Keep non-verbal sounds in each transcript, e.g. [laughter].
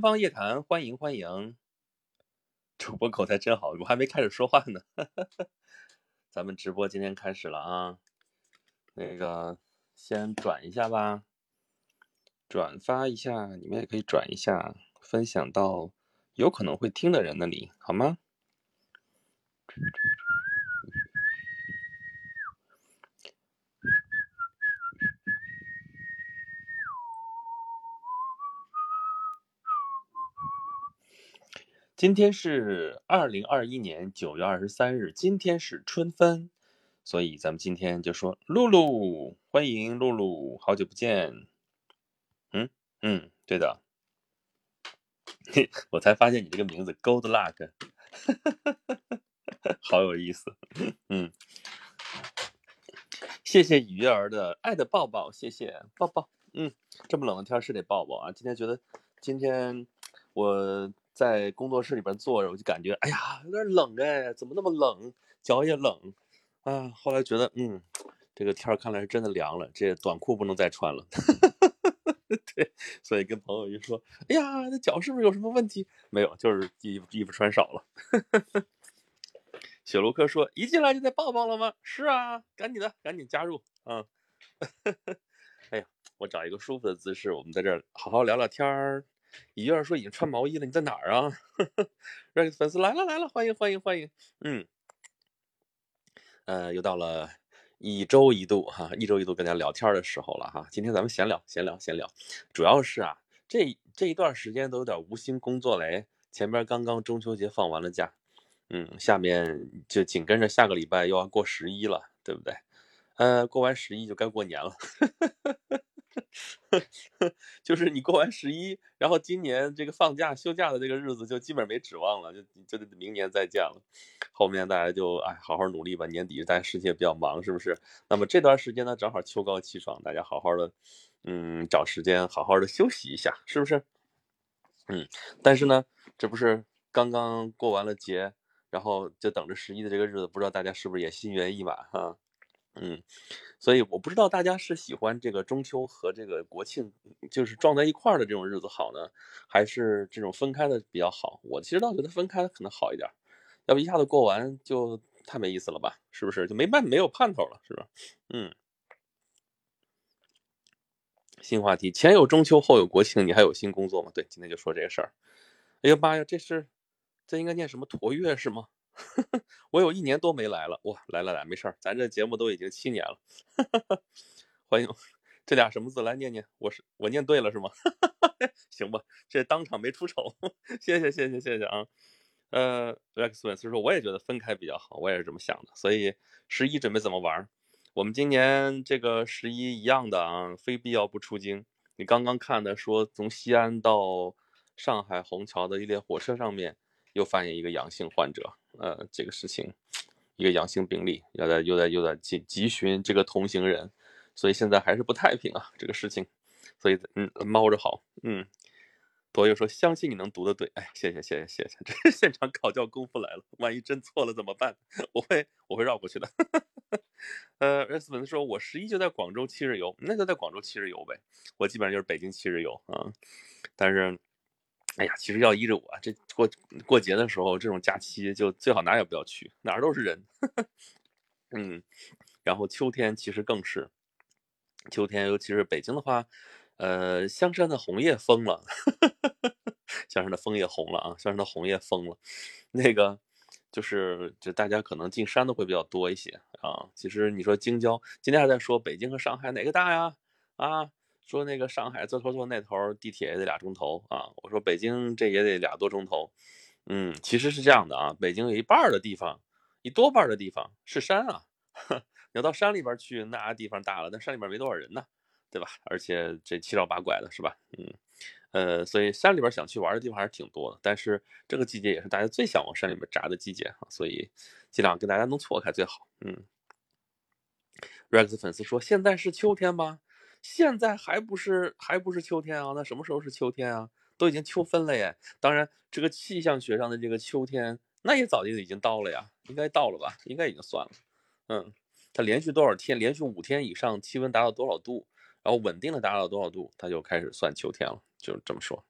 方夜谈，欢迎欢迎。主播口才真好，我还没开始说话呢。[laughs] 咱们直播今天开始了啊，那个先转一下吧，转发一下，你们也可以转一下，分享到有可能会听的人那里，好吗？今天是二零二一年九月二十三日，今天是春分，所以咱们今天就说露露，欢迎露露，好久不见。嗯嗯，对的，嘿 [laughs] 我才发现你这个名字 “Gold Luck”，[laughs] 好有意思。嗯，谢谢鱼儿的爱的抱抱，谢谢抱抱。嗯，这么冷的天是得抱抱啊。今天觉得今天我。在工作室里边坐着，我就感觉，哎呀，有点冷哎，怎么那么冷？脚也冷啊。后来觉得，嗯，这个天儿看来是真的凉了，这短裤不能再穿了。[laughs] 对，所以跟朋友一说，哎呀，这脚是不是有什么问题？没有，就是衣服衣服穿少了。[laughs] 雪卢克说，一进来就得抱抱了吗？是啊，赶紧的，赶紧加入啊。[laughs] 哎呀，我找一个舒服的姿势，我们在这儿好好聊聊天儿。一月说已经穿毛衣了，你在哪儿啊？[laughs] 让粉丝来了来了，欢迎欢迎欢迎。嗯，呃，又到了一周一度哈，一周一度跟大家聊天的时候了哈。今天咱们闲聊闲聊闲聊，主要是啊，这这一段时间都有点无心工作嘞。前边刚刚中秋节放完了假，嗯，下面就紧跟着下个礼拜又要过十一了，对不对？呃，过完十一就该过年了。[laughs] [laughs] 就是你过完十一，然后今年这个放假休假的这个日子就基本没指望了，就就得明年再见了。后面大家就哎好好努力吧，年底大家事情也比较忙，是不是？那么这段时间呢，正好秋高气爽，大家好好的，嗯，找时间好好的休息一下，是不是？嗯，但是呢，这不是刚刚过完了节，然后就等着十一的这个日子，不知道大家是不是也心猿意马哈？嗯，所以我不知道大家是喜欢这个中秋和这个国庆就是撞在一块儿的这种日子好呢，还是这种分开的比较好？我其实倒觉得分开可能好一点，要不一下子过完就太没意思了吧？是不是？就没办没有盼头了，是吧？嗯。新话题，前有中秋，后有国庆，你还有新工作吗？对，今天就说这个事儿。哎呀妈呀，这是这应该念什么驼月是吗？[laughs] 我有一年多没来了，哇，来了来，没事儿，咱这节目都已经七年了。[laughs] 欢迎，这俩什么字来念念？我是我念对了是吗？[laughs] 行吧，这当场没出丑，谢谢谢谢谢谢啊。呃，Rex 粉丝说我也觉得分开比较好，我也是这么想的。所以十一准备怎么玩？我们今年这个十一一样的啊，非必要不出京。你刚刚看的说从西安到上海虹桥的一列火车上面又发现一个阳性患者。呃，这个事情，一个阳性病例，又在又在又在急急寻这个同行人，所以现在还是不太平啊，这个事情，所以嗯，猫着好，嗯，多友说相信你能读的对，哎，谢谢谢谢谢谢，这 [laughs] 现场考教功夫来了，万一真错了怎么办？[laughs] 我会我会绕过去的。[laughs] 呃，S 粉丝说，我十一就在广州七日游，那就在广州七日游呗，我基本上就是北京七日游啊，但是。哎呀，其实要依着我，这过过节的时候，这种假期就最好哪也不要去，哪儿都是人。[laughs] 嗯，然后秋天其实更是，秋天尤其是北京的话，呃，香山的红叶疯了，[laughs] 香山的枫叶红了啊，香山的红叶疯了。那个就是就大家可能进山的会比较多一些啊。其实你说京郊，今天还在说北京和上海哪个大呀？啊？说那个上海这头坐那头地铁也得俩钟头啊！我说北京这也得俩多钟头，嗯，其实是这样的啊，北京有一半的地方，一多半的地方是山啊，[laughs] 你要到山里边去，那地方大了，但山里边没多少人呢，对吧？而且这七绕八拐的是吧？嗯，呃，所以山里边想去玩的地方还是挺多的，但是这个季节也是大家最想往山里面扎的季节哈，所以尽量跟大家能错开最好。嗯，Rex 粉丝说现在是秋天吗？现在还不是还不是秋天啊？那什么时候是秋天啊？都已经秋分了耶。当然，这个气象学上的这个秋天，那也早就已经到了呀，应该到了吧？应该已经算了。嗯，它连续多少天，连续五天以上气温达到多少度，然后稳定的达到多少度，它就开始算秋天了，就这么说。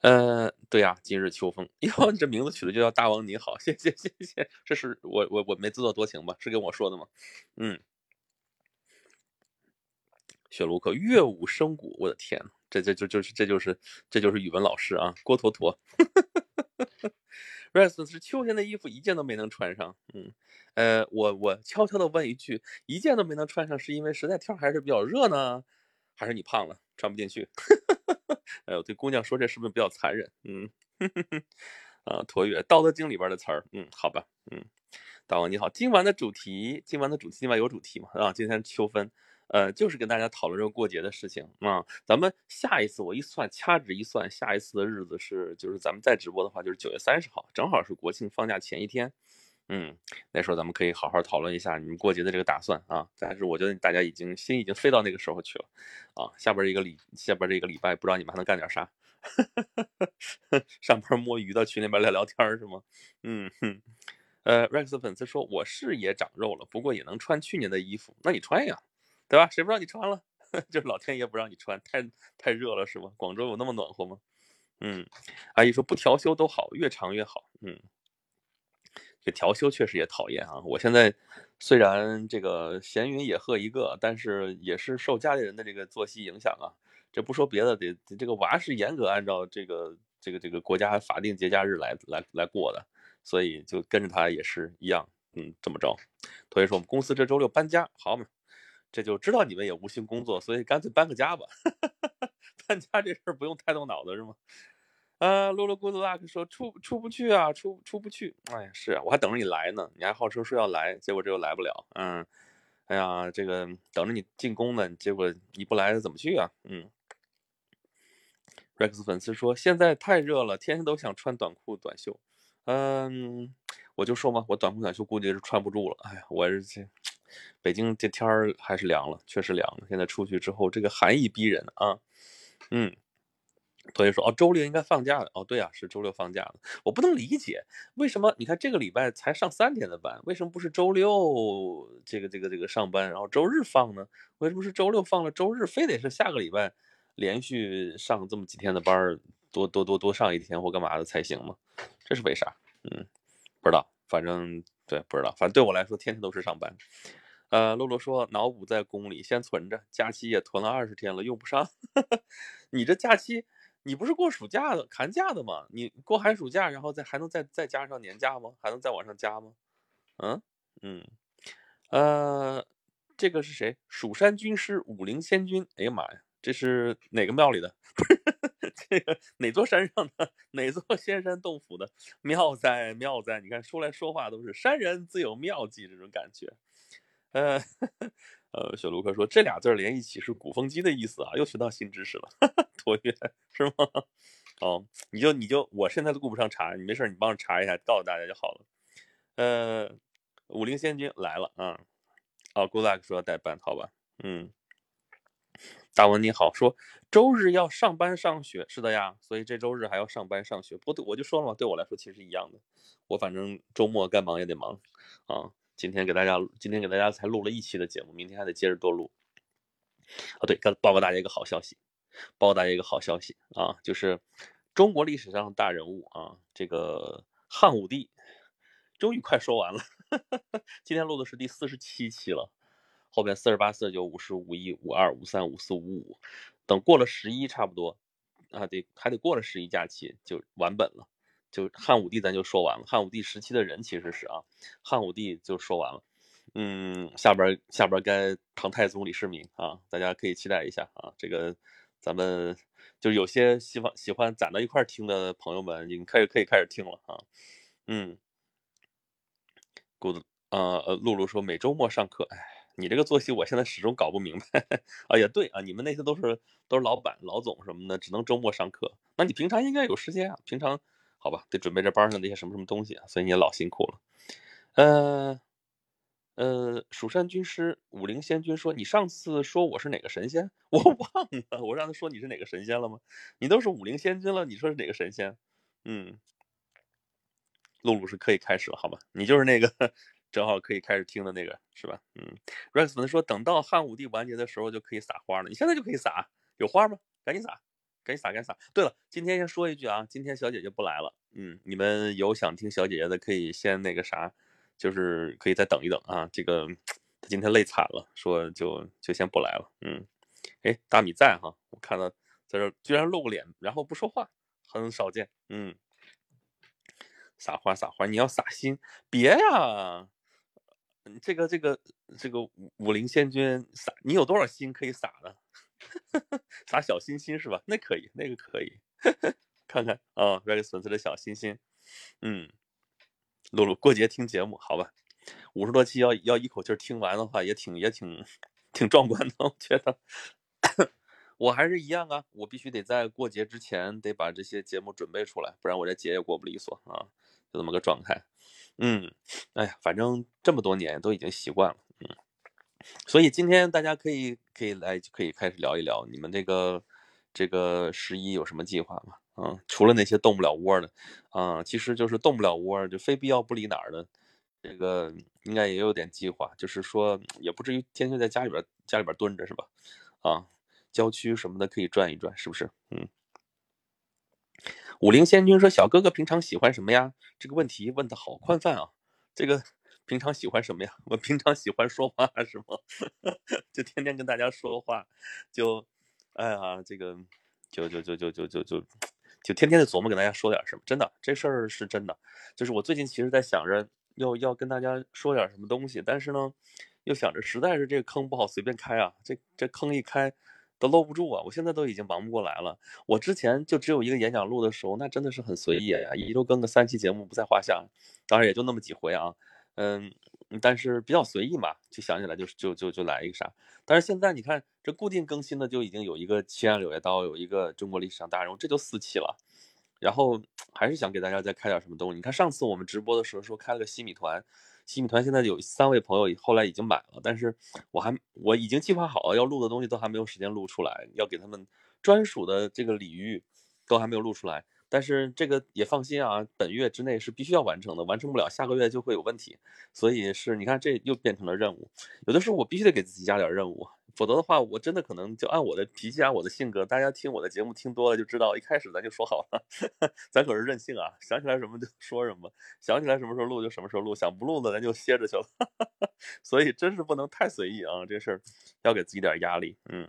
呃，对呀，今日秋风，[laughs] 哟，你这名字取的就叫大王你好，谢谢谢谢，这是我我我没自作多情吧？是跟我说的吗？嗯，雪卢克乐舞声鼓，我的天呐，这这就就是这就是这就是语文老师啊，郭坨坨。[laughs] Rice 是秋天的衣服一件都没能穿上，嗯，呃，我我悄悄的问一句，一件都没能穿上，是因为实在天还是比较热呢，还是你胖了穿不进去？[laughs] 哎呦，对姑娘说这是不是比较残忍？嗯，[laughs] 啊，驼月《道德经》里边的词儿，嗯，好吧，嗯，大王你好，今晚的主题，今晚的主题，今晚有主题吗？啊，今天秋分。呃，就是跟大家讨论这个过节的事情啊。咱们下一次我一算，掐指一算，下一次的日子是，就是咱们再直播的话，就是九月三十号，正好是国庆放假前一天。嗯，那时候咱们可以好好讨论一下你们过节的这个打算啊。但是我觉得大家已经心已经飞到那个时候去了啊。下边一个礼，下边这个礼拜，不知道你们还能干点啥？[laughs] 上班摸鱼到群里边聊聊天是吗？嗯哼。呃，Rex 粉丝说我是也长肉了，不过也能穿去年的衣服，那你穿呀。对吧？谁不让你穿了？[laughs] 就是老天爷不让你穿，太太热了是吗？广州有那么暖和吗？嗯，阿姨说不调休都好，越长越好。嗯，这调休确实也讨厌啊。我现在虽然这个闲云野鹤一个，但是也是受家里人的这个作息影响啊。这不说别的，得这个娃是严格按照这个这个这个国家法定节假日来来来过的，所以就跟着他也是一样。嗯，这么着。同学说我们公司这周六搬家，好嘛？这就知道你们也无心工作，所以干脆搬个家吧。[laughs] 搬家这事儿不用太动脑子是吗？啊，露露 good luck 说出出不去啊，出出不去。哎呀，是啊，我还等着你来呢，你还号称说要来，结果这又来不了。嗯，哎呀，这个等着你进宫呢，结果你不来怎么去啊？嗯，Rex 粉丝说现在太热了，天天都想穿短裤短袖。嗯，我就说嘛，我短裤短袖估计是穿不住了。哎呀，我是这。北京这天儿还是凉了，确实凉了。现在出去之后，这个寒意逼人啊。嗯，同学说哦，周六应该放假的。哦，对啊，是周六放假的。我不能理解为什么？你看这个礼拜才上三天的班，为什么不是周六这个这个这个上班，然后周日放呢？为什么是周六放了，周日非得是下个礼拜连续上这么几天的班，多多多多上一天或干嘛的才行吗？这是为啥？嗯，不知道，反正。对，不知道，反正对我来说，天天都是上班。呃，露露说脑补在宫里，先存着，假期也囤了二十天了，用不上。[laughs] 你这假期，你不是过暑假的、寒假的吗？你过寒暑假，然后再还能再再加上年假吗？还能再往上加吗？嗯嗯，呃，这个是谁？蜀山军师武陵仙君。哎呀妈呀，这是哪个庙里的？[laughs] 这个哪座山上的 [laughs] 哪座仙山洞府的妙哉妙哉！你看说来说话都是山人自有妙计，这种感觉。呃 [laughs] 呃，小卢克说这俩字连一起是鼓风机的意思啊，又学到新知识了。[laughs] 驼月是吗？哦，你就你就我现在都顾不上查，你没事你帮我查一下，告诉大家就好了。呃，武陵仙君来了啊！哦，Good luck 说要代班，好吧？嗯。大文你好，说周日要上班上学，是的呀，所以这周日还要上班上学。不对，我就说了嘛，对我来说其实一样的，我反正周末该忙也得忙啊。今天给大家，今天给大家才录了一期的节目，明天还得接着多录。啊，对，报告大家一个好消息，报告大家一个好消息啊，就是中国历史上大人物啊，这个汉武帝终于快说完了，[laughs] 今天录的是第四十七期了。后边四十八、四十九、五十五、一、五二、五三、五四、五五，等过了十一，差不多啊，得还得过了十一假期就完本了。就汉武帝咱就说完了，汉武帝时期的人其实是啊，汉武帝就说完了。嗯，下边下边该唐太宗李世民啊，大家可以期待一下啊。这个咱们就有些喜欢喜欢攒到一块听的朋友们，你可以可以开始听了啊。嗯，good 啊呃，露露说每周末上课，哎。你这个作息，我现在始终搞不明白。啊，也对啊，你们那些都是都是老板、老总什么的，只能周末上课。那你平常应该有时间啊？平常好吧，得准备这班上那些什么什么东西啊，所以你也老辛苦了。呃呃，蜀山军师武陵仙君说：“你上次说我是哪个神仙？[laughs] 我忘了，我让他说你是哪个神仙了吗？你都是武陵仙君了，你说是哪个神仙？嗯，露露是可以开始了，好吧？你就是那个。”正好可以开始听的那个是吧？嗯，Rex 说等到汉武帝完结的时候就可以撒花了，你现在就可以撒，有花吗？赶紧撒，赶紧撒，赶紧撒。对了，今天先说一句啊，今天小姐姐不来了。嗯，你们有想听小姐姐的，可以先那个啥，就是可以再等一等啊。这个她今天累惨了，说就就先不来了。嗯，哎，大米在哈，我看到在这居然露个脸，然后不说话，很少见。嗯，撒花撒花，你要撒心，别呀。这个这个这个武武林仙君撒，你有多少心可以撒呢？[laughs] 撒小心心是吧？那可以，那个可以。[laughs] 看看啊，这个粉丝的小心心。嗯，露露过节听节目，好吧？五十多期要要一口气听完的话，也挺也挺挺壮观的。我觉得我还是一样啊，我必须得在过节之前得把这些节目准备出来，不然我这节也过不利索啊，就这么个状态。嗯，哎呀，反正这么多年都已经习惯了，嗯，所以今天大家可以可以来可以开始聊一聊你们这个这个十一有什么计划吗？嗯，除了那些动不了窝的，啊，其实就是动不了窝就非必要不离哪儿的，这个应该也有点计划，就是说也不至于天天在家里边家里边蹲着是吧？啊，郊区什么的可以转一转，是不是？嗯。武陵仙君说：“小哥哥平常喜欢什么呀？”这个问题问的好宽泛啊！这个平常喜欢什么呀？我平常喜欢说话是吗？[laughs] 就天天跟大家说话，就哎呀，这个就就就就就就就就天天的琢磨跟大家说点什么。真的，这事儿是真的。就是我最近其实在想着要要跟大家说点什么东西，但是呢，又想着实在是这个坑不好随便开啊。这这坑一开。都搂不住啊！我现在都已经忙不过来了。我之前就只有一个演讲录的时候，那真的是很随意呀，一周更个三期节目不在话下。当然也就那么几回啊，嗯，但是比较随意嘛，就想起来就就就就来一个啥。但是现在你看，这固定更新的就已经有一个《七案柳叶刀》，有一个《中国历史上大人物》，这就四期了。然后还是想给大家再开点什么东西。你看上次我们直播的时候说开了个西米团。西米团现在有三位朋友，后来已经买了，但是我还我已经计划好了要录的东西都还没有时间录出来，要给他们专属的这个礼遇都还没有录出来。但是这个也放心啊，本月之内是必须要完成的，完成不了下个月就会有问题。所以是你看这又变成了任务，有的时候我必须得给自己加点任务。否则的话，我真的可能就按我的脾气，按我的性格，大家听我的节目听多了就知道，一开始咱就说好了，[laughs] 咱可是任性啊，想起来什么就说什么，想起来什么时候录就什么时候录，想不录的咱就歇着去了。[laughs] 所以真是不能太随意啊，这事儿要给自己点压力。嗯，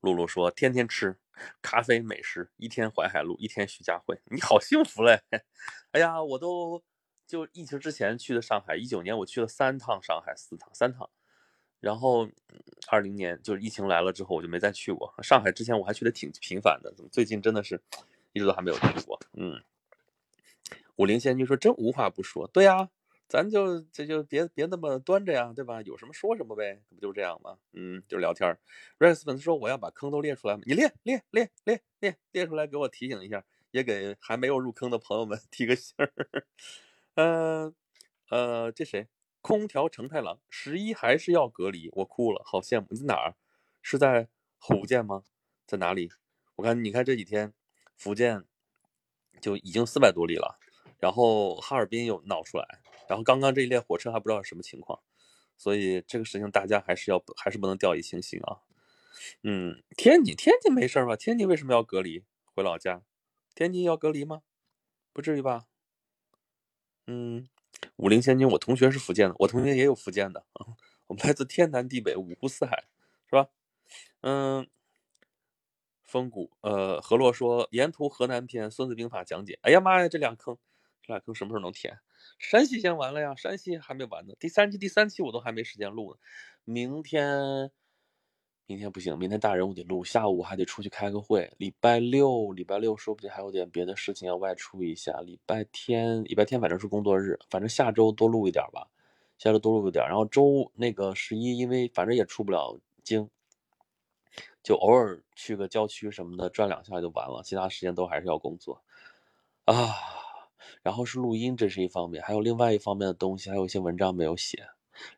露露说天天吃咖啡美食，一天淮海路，一天徐家汇，你好幸福嘞！[laughs] 哎呀，我都就疫情之前去的上海，一九年我去了三趟上海，四趟三趟。然后，二零年就是疫情来了之后，我就没再去过上海。之前我还去的挺频繁的，怎么最近真的是一直都还没有去过？嗯，武陵仙君说真无话不说。对呀，咱就这就别别那么端着呀，对吧？有什么说什么呗，不就这样吗？嗯，就聊天。Rex 粉丝说我要把坑都列出来？你列列列列列列出来给我提醒一下，也给还没有入坑的朋友们 [laughs] 提个醒儿。嗯 [laughs] 呃，这谁？空调成太郎十一还是要隔离，我哭了，好羡慕。你在哪儿？是在福建吗？在哪里？我看你看这几天福建就已经四百多例了，然后哈尔滨又闹出来，然后刚刚这一列火车还不知道什么情况，所以这个事情大家还是要还是不能掉以轻心啊。嗯，天津天津没事吧？天津为什么要隔离？回老家？天津要隔离吗？不至于吧？嗯。武陵仙君，我同学是福建的，我同学也有福建的。[laughs] 我们来自天南地北，五湖四海，是吧？嗯，风谷，呃，河洛说沿途河南篇《孙子兵法》讲解。哎呀妈呀，这两坑，这俩坑什么时候能填？山西先完了呀，山西还没完呢。第三期、第三期我都还没时间录呢，明天。明天不行，明天大人物得录，下午还得出去开个会。礼拜六，礼拜六说不定还有点别的事情要外出一下。礼拜天，礼拜天反正是工作日，反正下周多录一点吧，下周多录一点。然后周那个十一，因为反正也出不了京，就偶尔去个郊区什么的转两下就完了，其他时间都还是要工作啊。然后是录音，这是一方面，还有另外一方面的东西，还有一些文章没有写。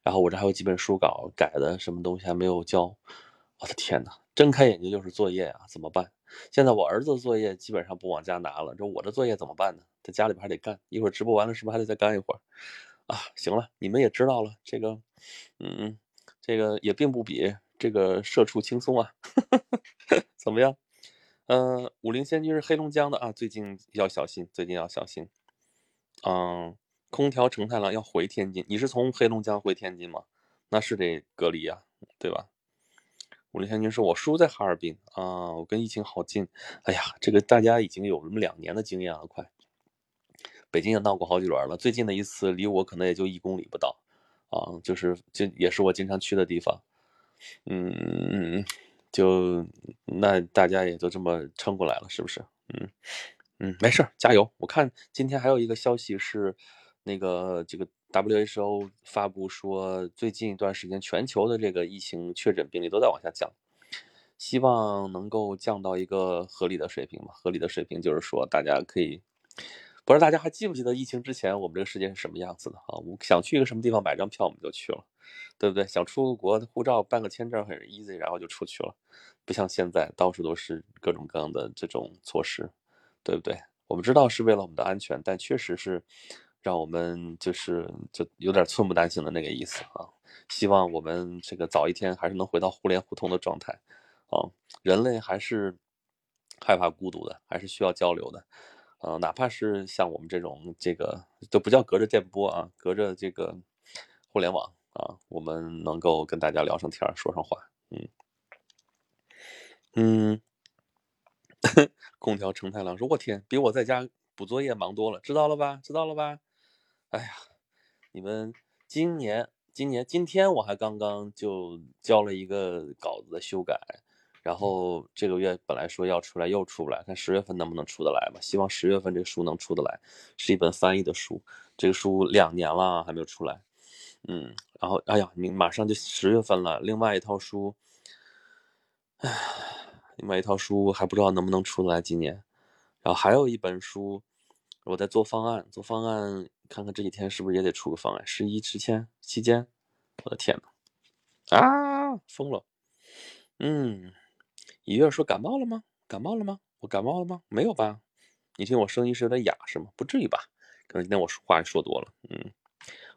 然后我这还有几本书稿改的，什么东西还没有交。我的天哪，睁开眼睛就是作业啊，怎么办？现在我儿子的作业基本上不往家拿了，这我的作业怎么办呢？在家里边还得干，一会儿直播完了是不是还得再干一会儿？啊，行了，你们也知道了，这个，嗯，这个也并不比这个社畜轻松啊，[laughs] 怎么样？呃，武陵仙君是黑龙江的啊，最近要小心，最近要小心。嗯，空调成太郎要回天津，你是从黑龙江回天津吗？那是得隔离呀，对吧？武陵仙君说：“我叔在哈尔滨啊，我跟疫情好近。哎呀，这个大家已经有那么两年的经验了，快。北京也闹过好几轮了，最近的一次离我可能也就一公里不到啊，就是就也是我经常去的地方。嗯，就那大家也就这么撑过来了，是不是？嗯嗯，没事，加油。我看今天还有一个消息是，那个这个。” WHO 发布说，最近一段时间全球的这个疫情确诊病例都在往下降，希望能够降到一个合理的水平嘛？合理的水平就是说，大家可以，不知道大家还记不记得疫情之前我们这个世界是什么样子的啊？我们想去一个什么地方买张票我们就去了，对不对？想出国护照办个签证很 easy，然后就出去了，不像现在到处都是各种各样的这种措施，对不对？我们知道是为了我们的安全，但确实是。让我们就是就有点寸步难行的那个意思啊！希望我们这个早一天还是能回到互联互通的状态啊！人类还是害怕孤独的，还是需要交流的，呃，哪怕是像我们这种这个都不叫隔着电波啊，隔着这个互联网啊，我们能够跟大家聊上天说上话，嗯嗯。[laughs] 空调成太郎说：“我天，比我在家补作业忙多了，知道了吧？知道了吧？”哎呀，你们今年今年今天我还刚刚就交了一个稿子的修改，然后这个月本来说要出来又出不来，看十月份能不能出得来吧。希望十月份这个书能出得来，是一本翻译的书，这个书两年了还没有出来。嗯，然后哎呀，你马上就十月份了，另外一套书，哎，另外一套书还不知道能不能出得来今年。然后还有一本书，我在做方案，做方案。看看这几天是不是也得出个方案？十一之前期间，我的天呐，啊，疯了！嗯，一月说感冒了吗？感冒了吗？我感冒了吗？没有吧？你听我声音是有点哑是吗？不至于吧？可能今天我说话说多了。嗯，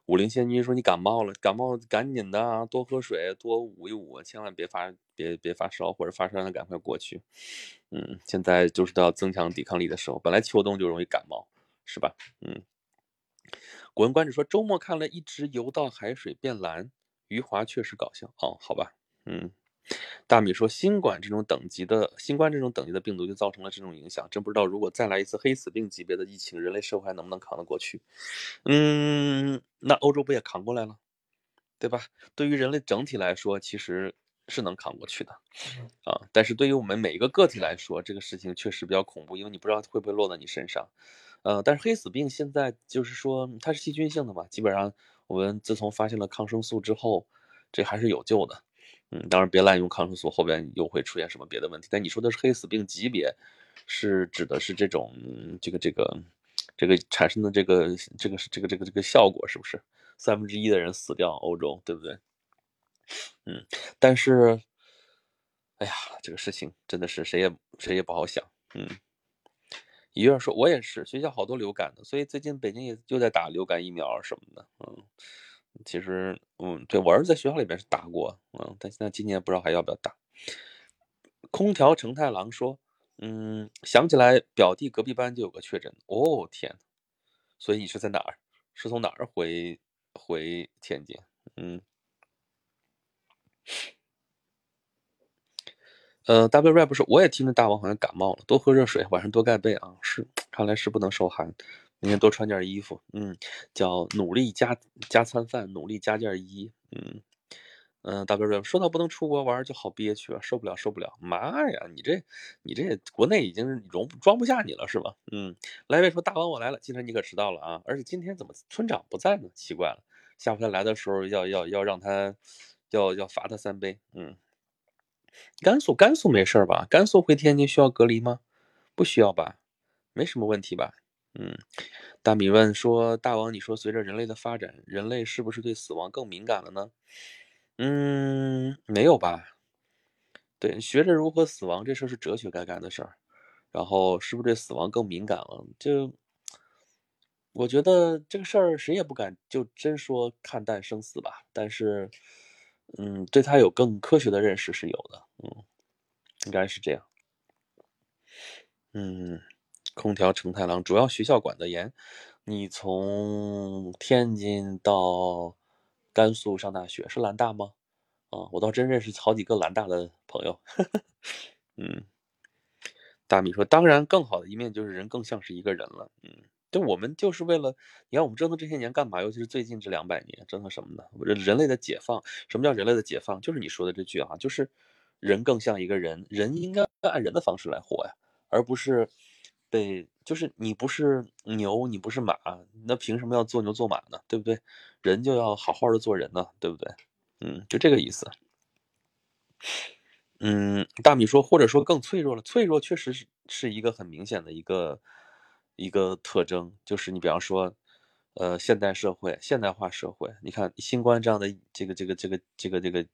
武陵仙君说你感冒了，感冒赶紧的多喝水，多捂一捂，千万别发别别发烧或者发烧了赶快过去。嗯，现在就是都要增强抵抗力的时候，本来秋冬就容易感冒，是吧？嗯。古文观止说，周末看了一直游到海水变蓝，余华确实搞笑哦，好吧，嗯，大米说，新冠这种等级的新冠这种等级的病毒就造成了这种影响，真不知道如果再来一次黑死病级别的疫情，人类社会还能不能扛得过去？嗯，那欧洲不也扛过来了，对吧？对于人类整体来说，其实是能扛过去的啊，但是对于我们每一个个体来说，这个事情确实比较恐怖，因为你不知道会不会落在你身上。呃，但是黑死病现在就是说它是细菌性的嘛，基本上我们自从发现了抗生素之后，这还是有救的。嗯，当然别滥用抗生素，后边又会出现什么别的问题。但你说的是黑死病级别，是指的是这种这个这个这个产生的这个这个这个这个这个效果是不是？三分之一的人死掉，欧洲对不对？嗯，但是，哎呀，这个事情真的是谁也谁也不好想。嗯。一月说，我也是，学校好多流感的，所以最近北京也就在打流感疫苗什么的。嗯，其实，嗯，对我儿子在学校里边是打过，嗯，但现在今年不知道还要不要打。空调成太郎说，嗯，想起来表弟隔壁班就有个确诊，哦天，所以你是在哪儿？是从哪儿回回天津？嗯。呃，W rap 说，我也听着大王好像感冒了，多喝热水，晚上多盖被啊。是，看来是不能受寒，明天多穿件衣服。嗯，叫努力加加餐饭，努力加件衣。嗯嗯，W rap 说到不能出国玩就好憋屈啊，受不了受不了。妈呀，你这你这国内已经容装不下你了是吧？嗯，来位说大王我来了，今天你可迟到了啊，而且今天怎么村长不在呢？奇怪了，下回他来的时候要要要让他要要罚他三杯。嗯。甘肃，甘肃没事吧？甘肃回天津需要隔离吗？不需要吧？没什么问题吧？嗯。大米问说：“大王，你说随着人类的发展，人类是不是对死亡更敏感了呢？”嗯，没有吧？对，学着如何死亡这事是哲学该干的事儿。然后是不是对死亡更敏感了？就我觉得这个事儿谁也不敢就真说看淡生死吧。但是。嗯，对他有更科学的认识是有的，嗯，应该是这样。嗯，空调成太郎主要学校管得严。你从天津到甘肃上大学是兰大吗？啊，我倒真认识好几个兰大的朋友。[laughs] 嗯，大米说，当然更好的一面就是人更像是一个人了。嗯，就我们就是为了，你看我们折腾这些年干嘛？尤其是最近这两百年，折腾什么呢？人人类的解放。什么叫人类的解放？就是你说的这句啊，就是人更像一个人，人应该按人的方式来活呀，而不是。被就是你不是牛，你不是马，那凭什么要做牛做马呢？对不对？人就要好好的做人呢，对不对？嗯，就这个意思。嗯，大米说，或者说更脆弱了。脆弱确实是是一个很明显的一个一个特征，就是你比方说，呃，现代社会、现代化社会，你看新冠这样的这个这个这个这个这个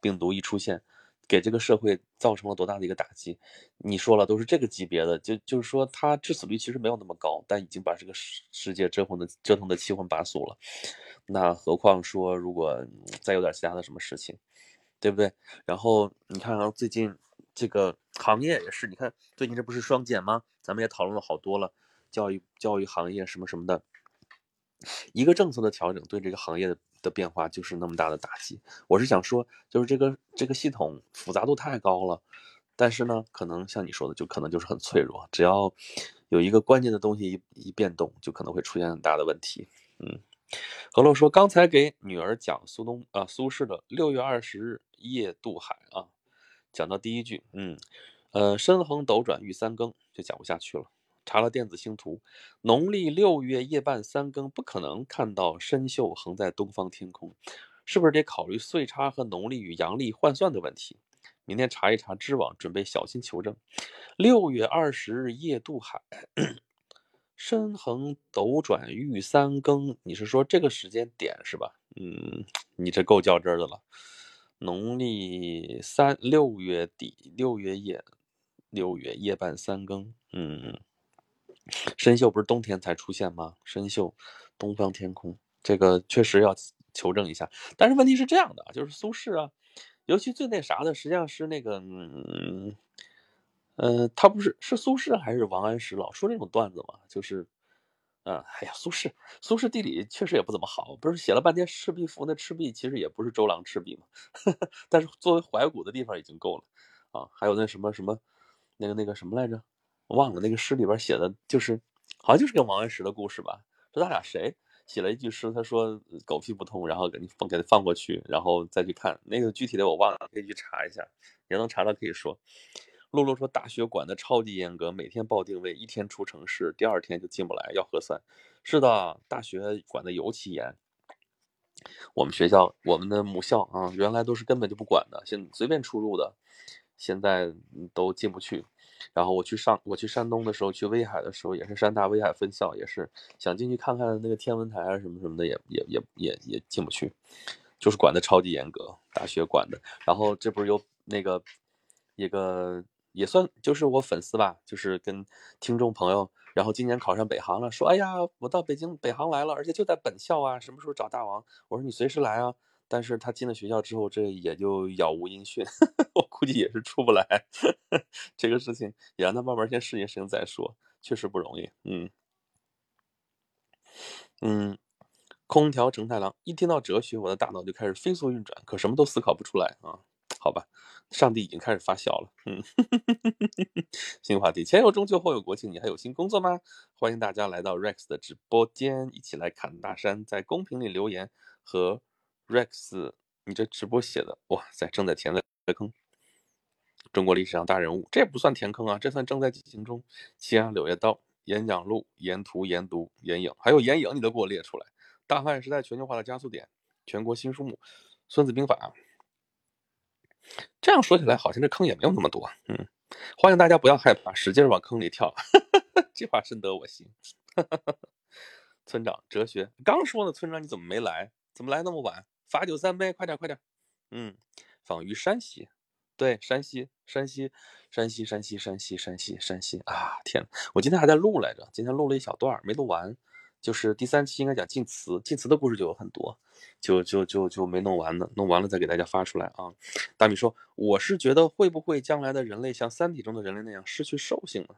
病毒一出现。给这个社会造成了多大的一个打击？你说了都是这个级别的，就就是说它致死率其实没有那么高，但已经把这个世世界折腾的折腾的七荤八素了。那何况说如果再有点其他的什么事情，对不对？然后你看啊，最近这个行业也是，你看最近这不是双减吗？咱们也讨论了好多了，教育教育行业什么什么的，一个政策的调整对这个行业的。的变化就是那么大的打击。我是想说，就是这个这个系统复杂度太高了，但是呢，可能像你说的，就可能就是很脆弱。只要有一个关键的东西一一变动，就可能会出现很大的问题。嗯，何洛说，刚才给女儿讲苏东啊苏轼的《六月二十日夜渡海》啊，讲到第一句，嗯呃，身横斗转欲三更，就讲不下去了。查了电子星图，农历六月夜半三更不可能看到参宿横在东方天空，是不是得考虑岁差和农历与阳历换算的问题？明天查一查知网，准备小心求证。六月二十日夜渡海，身横斗转欲三更，你是说这个时间点是吧？嗯，你这够较真的了。农历三六月底六月夜，六月夜半三更，嗯。参宿不是冬天才出现吗？参宿，东方天空，这个确实要求证一下。但是问题是这样的，就是苏轼啊，尤其最那啥的，实际上是那个，嗯，呃，他不是是苏轼还是王安石老说这种段子嘛？就是，嗯，哎呀，苏轼，苏轼地理确实也不怎么好，不是写了半天《赤壁赋》，那赤壁其实也不是周郎赤壁嘛。[laughs] 但是作为怀古的地方已经够了啊。还有那什么什么，那个那个什么来着？忘了那个诗里边写的就是，好像就是跟王安石的故事吧。说他俩谁写了一句诗，他说狗屁不通，然后给你放给他放过去，然后再去看那个具体的我忘了，可以去查一下。你要能查到可以说。露露说大学管的超级严格，每天报定位，一天出城市，第二天就进不来，要核酸。是的，大学管的尤其严。我们学校我们的母校啊，原来都是根本就不管的，现随便出入的，现在都进不去。然后我去上我去山东的时候，去威海的时候，也是山大威海分校，也是想进去看看那个天文台啊什么什么的，也也也也也进不去，就是管的超级严格，大学管的。然后这不是有那个一个也算就是我粉丝吧，就是跟听众朋友，然后今年考上北航了，说哎呀，我到北京北航来了，而且就在本校啊，什么时候找大王？我说你随时来啊。但是他进了学校之后，这也就杳无音讯，[laughs] 我估计也是出不来。[laughs] 这个事情也让他慢慢先适应适应再说，确实不容易。嗯嗯，空调成太郎，一听到哲学，我的大脑就开始飞速运转，可什么都思考不出来啊。好吧，上帝已经开始发笑了。嗯，[laughs] 新话题，前有中秋，后有国庆，你还有新工作吗？欢迎大家来到 Rex 的直播间，一起来侃大山，在公屏里留言和。Rex，你这直播写的哇塞，正在填的坑。中国历史上大人物，这也不算填坑啊，这算正在进行中。西安柳叶刀、演讲录、沿途、研读、眼影，还有眼影，你都给我列出来。大汉时代全球化的加速点，全国新书目，《孙子兵法》。这样说起来，好像这坑也没有那么多。嗯，欢迎大家不要害怕，使劲往坑里跳。[laughs] 这话深得我心。[laughs] 村长，哲学刚说呢，村长你怎么没来？怎么来那么晚？罚酒三杯，快点快点。嗯，访于山西，对，山西，山西，山西，山西，山西，山西，山西啊！天我今天还在录来着，今天录了一小段没录完，就是第三期应该讲晋祠，晋祠的故事就有很多，就就就就没弄完呢，弄完了再给大家发出来啊。大米说，我是觉得会不会将来的人类像《三体》中的人类那样失去兽性呢？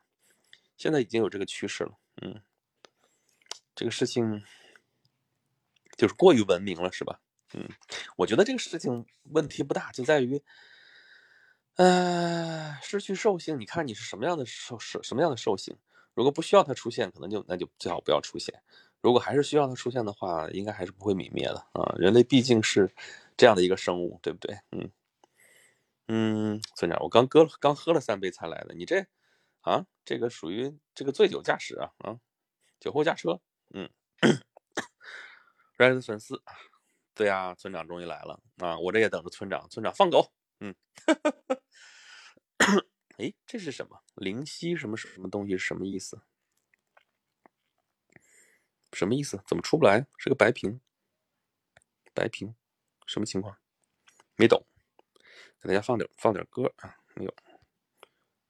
现在已经有这个趋势了，嗯，这个事情就是过于文明了，是吧？嗯，我觉得这个事情问题不大，就在于，呃，失去兽性，你看你是什么样的兽，什什么样的兽性？如果不需要它出现，可能就那就最好不要出现；如果还是需要它出现的话，应该还是不会泯灭的啊！人类毕竟是这样的一个生物，对不对？嗯嗯，村长，我刚喝了刚喝了三杯才来的，你这啊，这个属于这个醉酒驾驶啊啊，酒后驾车，嗯，[coughs] rise 粉丝。对呀，村长终于来了啊！我这也等着村长。村长放狗，嗯，[coughs] 哎，这是什么？灵犀什么什么东西？什么意思？什么意思？怎么出不来？是个白屏，白屏，什么情况？没懂。给大家放点放点歌啊，没有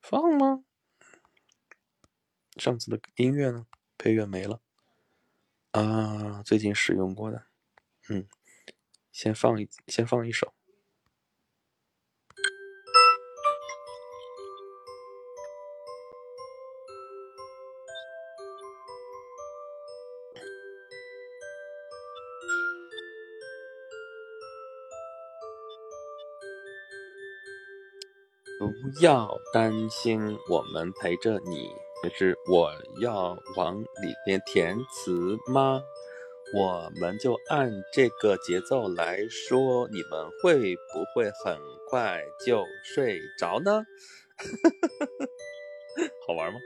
放吗？上次的音乐呢？配乐没了啊？最近使用过的，嗯。先放一，先放一首。不要担心，我们陪着你。可是我要往里面填词吗？我们就按这个节奏来说，你们会不会很快就睡着呢？[laughs] 好玩吗？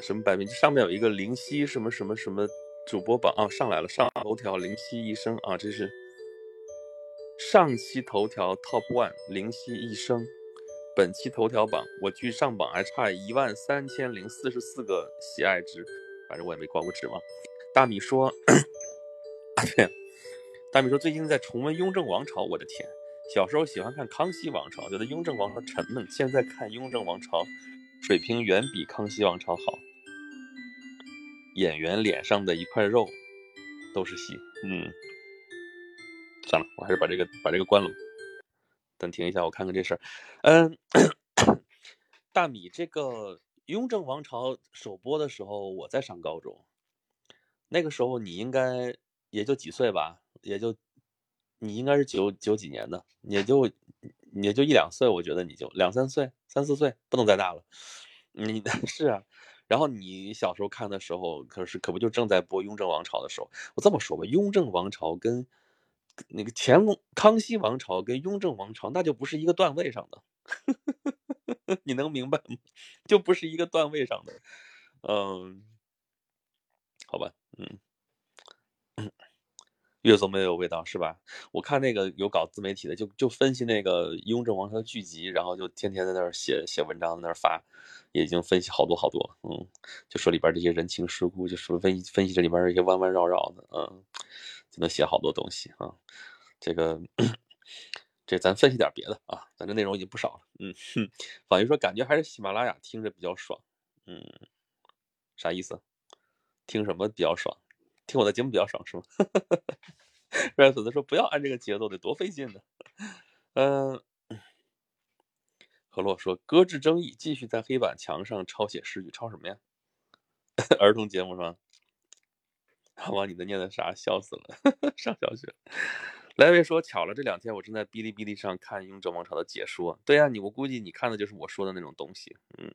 什么百名？上面有一个灵犀什么什么什么主播榜啊，上来了，上头条灵犀一生啊，这是上期头条 top one 灵犀一生。本期头条榜，我距上榜还差一万三千零四十四个喜爱值，反正我也没挂过纸嘛。大米说，[coughs] 啊对，大米说最近在重温《雍正王朝》，我的天，小时候喜欢看《康熙王朝》，觉得《雍正王朝》沉闷，现在看《雍正王朝》，水平远比《康熙王朝》好，演员脸上的一块肉都是戏，嗯，算了，我还是把这个把这个关了。暂停一下，我看看这事儿。嗯，[coughs] 大米，这个《雍正王朝》首播的时候，我在上高中，那个时候你应该也就几岁吧，也就你应该是九九几年的，也就也就一两岁，我觉得你就两三岁、三四岁，不能再大了。你 [laughs] 是啊，然后你小时候看的时候，可是可不就正在播《雍正王朝》的时候？我这么说吧，《雍正王朝》跟那个乾隆、康熙王朝跟雍正王朝，那就不是一个段位上的，[laughs] 你能明白吗？就不是一个段位上的，嗯，好吧，嗯，越做越有味道是吧？我看那个有搞自媒体的，就就分析那个雍正王朝的剧集，然后就天天在那儿写写文章，在那儿发，也已经分析好多好多，嗯，就说里边这些人情世故，就说分析分析这里边这些弯弯绕绕的，嗯。就能写好多东西啊，这个这咱分析点别的啊，咱这内容已经不少了。嗯，反于说感觉还是喜马拉雅听着比较爽。嗯，啥意思？听什么比较爽？听我的节目比较爽是吗？[laughs] 瑞粉子说不要按这个节奏得多费劲呢。嗯，何洛说搁置争议，继续在黑板墙上抄写诗句，抄什么呀？[laughs] 儿童节目是吧？好吧，你的念的啥？笑死了！[laughs] 上小学。来维说巧了，这两天我正在哔哩哔哩上看《雍正王朝》的解说。对呀，你我估计你看的就是我说的那种东西。嗯。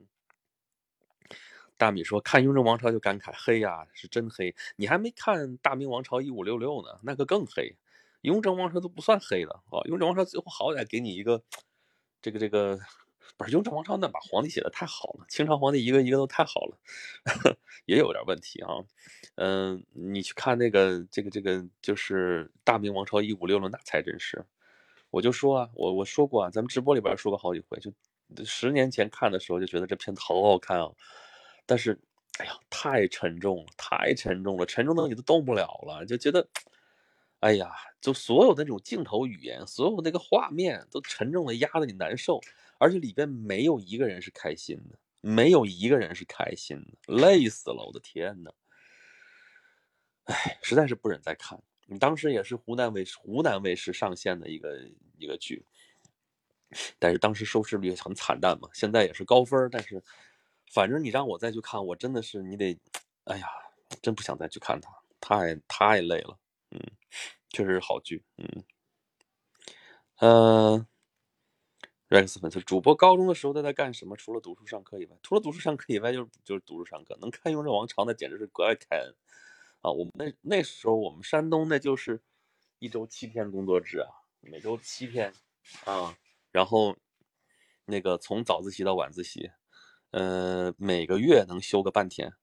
大米说看《雍正王朝》就感慨黑呀，是真黑。你还没看《大明王朝一五六六》呢，那个更黑。《雍正王朝》都不算黑的啊，《雍正王朝》最后好歹给你一个这个这个。不是雍正王朝那把皇帝写的太好了，清朝皇帝一个一个都太好了，[laughs] 也有点问题啊。嗯，你去看那个这个这个，就是大明王朝一五六六，那才真是。我就说啊，我我说过啊，咱们直播里边说过好几回，就十年前看的时候就觉得这片好好看啊，但是哎呀，太沉重了，太沉重了，沉重的你都动不了了，就觉得，哎呀，就所有的那种镜头语言，所有那个画面都沉重的压得你难受。而且里边没有一个人是开心的，没有一个人是开心的，累死了！我的天呐，哎，实在是不忍再看。你当时也是湖南卫视湖南卫视上线的一个一个剧，但是当时收视率很惨淡嘛，现在也是高分，但是反正你让我再去看，我真的是你得，哎呀，真不想再去看它，太太累了，嗯，确实是好剧，嗯，嗯，Rex 粉丝，主播高中的时候都在干什么？除了读书上课以外，除了读书上课以外，就是就是读书上课，能看《雍正王朝》那简直是格外开恩啊！我们那那时候我们山东那就是一周七天工作制啊，每周七天啊。然后，那个从早自习到晚自习，呃，每个月能休个半天，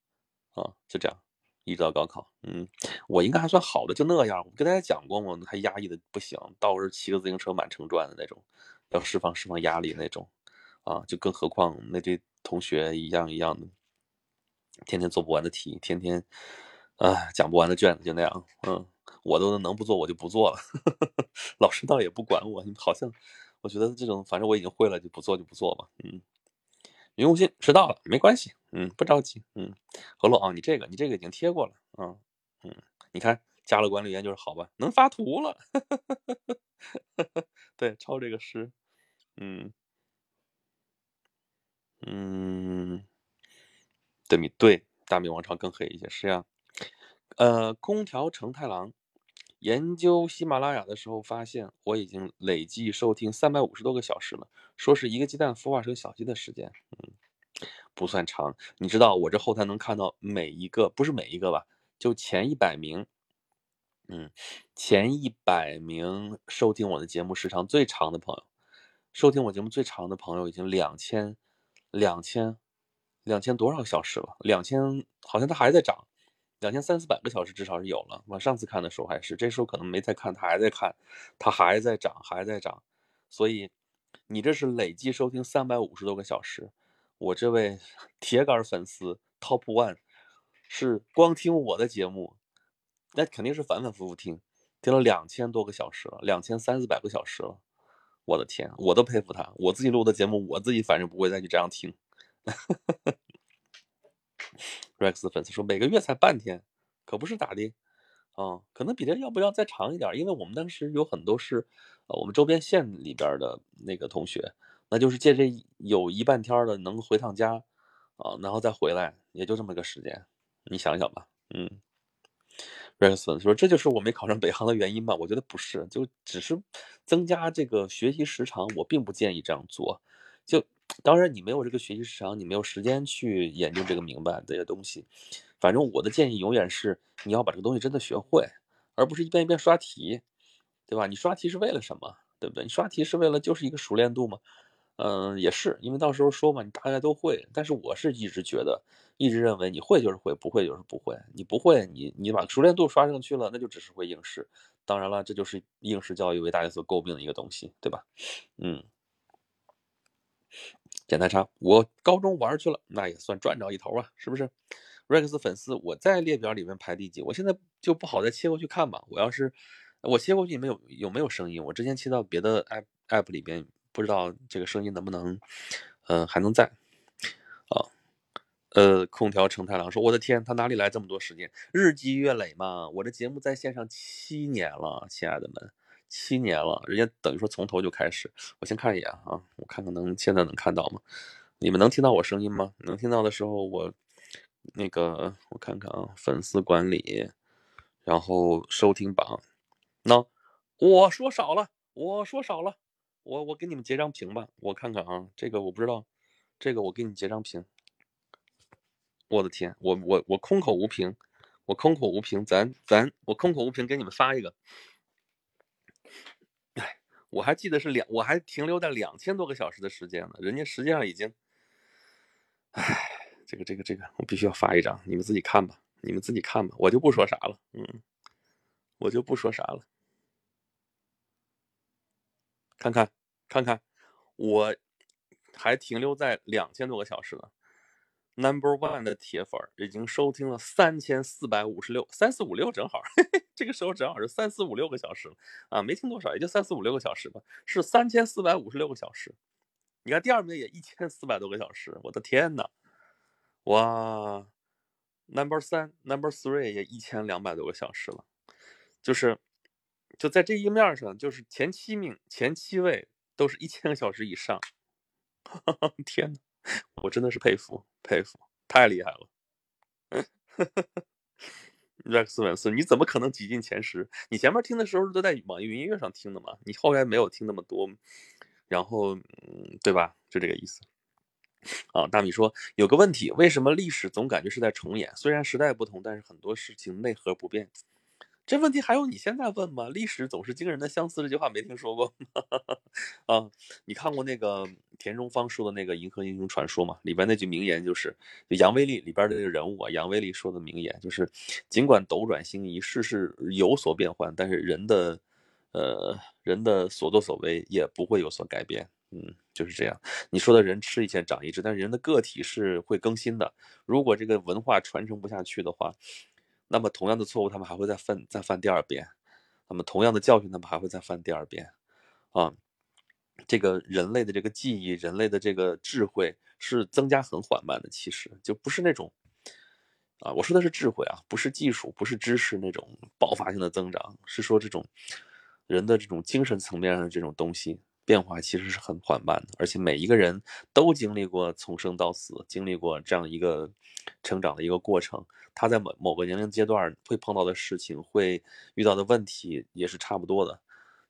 啊，就这样，一直到高考。嗯，我应该还算好的，就那样。我跟大家讲过吗，还压抑的不行，到时候骑个自行车满城转的那种，要释放释放压力那种，啊，就更何况那堆同学一样一样的，天天做不完的题，天天啊讲不完的卷子，就那样。嗯，我都能不做我就不做了，[laughs] 老师倒也不管我，好像。我觉得这种反正我已经会了，就不做就不做吧。嗯，云无心迟到了没关系，嗯，不着急。嗯，何洛啊，你这个你这个已经贴过了啊。嗯，你看加了管理员就是好吧，能发图了。[laughs] 对，抄这个诗。嗯嗯，对米对大明王朝更黑一些，是呀。呃，空调成太郎。研究喜马拉雅的时候，发现我已经累计收听三百五十多个小时了。说是一个鸡蛋孵化成小鸡的时间，嗯，不算长。你知道我这后台能看到每一个，不是每一个吧？就前一百名，嗯，前一百名收听我的节目时长最长的朋友，收听我节目最长的朋友已经两千，两千，两千多少个小时了？两千，好像它还在涨。两千三四百个小时至少是有了，我上次看的时候还是，这时候可能没在看，他还在看，他还在涨，还在涨，所以你这是累计收听三百五十多个小时，我这位 [laughs] 铁杆粉丝 Top One 是光听我的节目，那肯定是反反复复听，听了两千多个小时了，两千三四百个小时了，我的天，我都佩服他，我自己录的节目，我自己反正不会再去这样听。[laughs] Rex 粉丝说每个月才半天，可不是咋的，啊，可能比这要不要再长一点？因为我们当时有很多是，呃，我们周边县里边的那个同学，那就是借这有一半天的能回趟家，啊，然后再回来，也就这么个时间，你想想吧，嗯。说这就是我没考上北航的原因吧？我觉得不是，就只是增加这个学习时长，我并不建议这样做，就。当然，你没有这个学习时长，你没有时间去研究这个明白这些东西。反正我的建议永远是，你要把这个东西真的学会，而不是一遍一遍刷题，对吧？你刷题是为了什么？对不对？你刷题是为了就是一个熟练度吗？嗯，也是，因为到时候说嘛，你大概都会。但是我是一直觉得，一直认为你会就是会，不会就是不会。你不会，你你把熟练度刷上去了，那就只是会应试。当然了，这就是应试教育为大家所诟病的一个东西，对吧？嗯。简单差，我高中玩去了，那也算赚着一头啊，是不是？Rex 粉丝，我在列表里面排第几？我现在就不好再切过去看吧。我要是我切过去，没有有没有声音？我之前切到别的 app app 里边，不知道这个声音能不能，嗯，还能在啊？呃，空调成太郎说：“我的天，他哪里来这么多时间？日积月累嘛。我这节目在线上七年了，亲爱的们。”七年了，人家等于说从头就开始。我先看一眼啊，我看看能现在能看到吗？你们能听到我声音吗？能听到的时候，我那个我看看啊，粉丝管理，然后收听榜。那我说少了，我说少了，我我给你们截张屏吧，我看看啊，这个我不知道，这个我给你截张屏。我的天，我我我空口无凭，我空口无凭，咱咱我空口无凭给你们发一个。我还记得是两，我还停留在两千多个小时的时间呢。人家实际上已经，唉，这个这个这个，我必须要发一张，你们自己看吧，你们自己看吧，我就不说啥了，嗯，我就不说啥了。看看看看，我还停留在两千多个小时呢。Number one 的铁粉已经收听了三千四百五十六，三四五六正好，[laughs] 这个时候正好是三四五六个小时了啊，没听多少，也就三四五六个小时吧，是三千四百五十六个小时。你看第二名也一千四百多个小时，我的天呐，哇，Number 三，Number three 也一千两百多个小时了，就是就在这一面上，就是前七名前七位都是一千个小时以上。[laughs] 天呐，我真的是佩服佩服，太厉害了。[laughs] Rex 粉丝，你怎么可能挤进前十？你前面听的时候都在网易云音乐上听的嘛？你后来没有听那么多，然后，嗯，对吧？就这个意思。啊，大米说有个问题，为什么历史总感觉是在重演？虽然时代不同，但是很多事情内核不变。这问题还用你现在问吗？历史总是惊人的相似，这句话没听说过吗？[laughs] 啊，你看过那个田中芳说的那个《银河英雄传说》吗？里边那句名言就是，杨威利里边的这个人物啊，杨威利说的名言就是，尽管斗转星移，世事有所变换，但是人的，呃，人的所作所为也不会有所改变。嗯，就是这样。你说的人吃一堑长一智，但是人的个体是会更新的。如果这个文化传承不下去的话，那么同样的错误，他们还会再犯再犯第二遍；那么同样的教训，他们还会再犯第二遍。啊，这个人类的这个记忆，人类的这个智慧是增加很缓慢的，其实就不是那种啊，我说的是智慧啊，不是技术，不是知识那种爆发性的增长，是说这种人的这种精神层面上的这种东西。变化其实是很缓慢的，而且每一个人都经历过从生到死，经历过这样一个成长的一个过程。他在某某个年龄阶段会碰到的事情，会遇到的问题也是差不多的，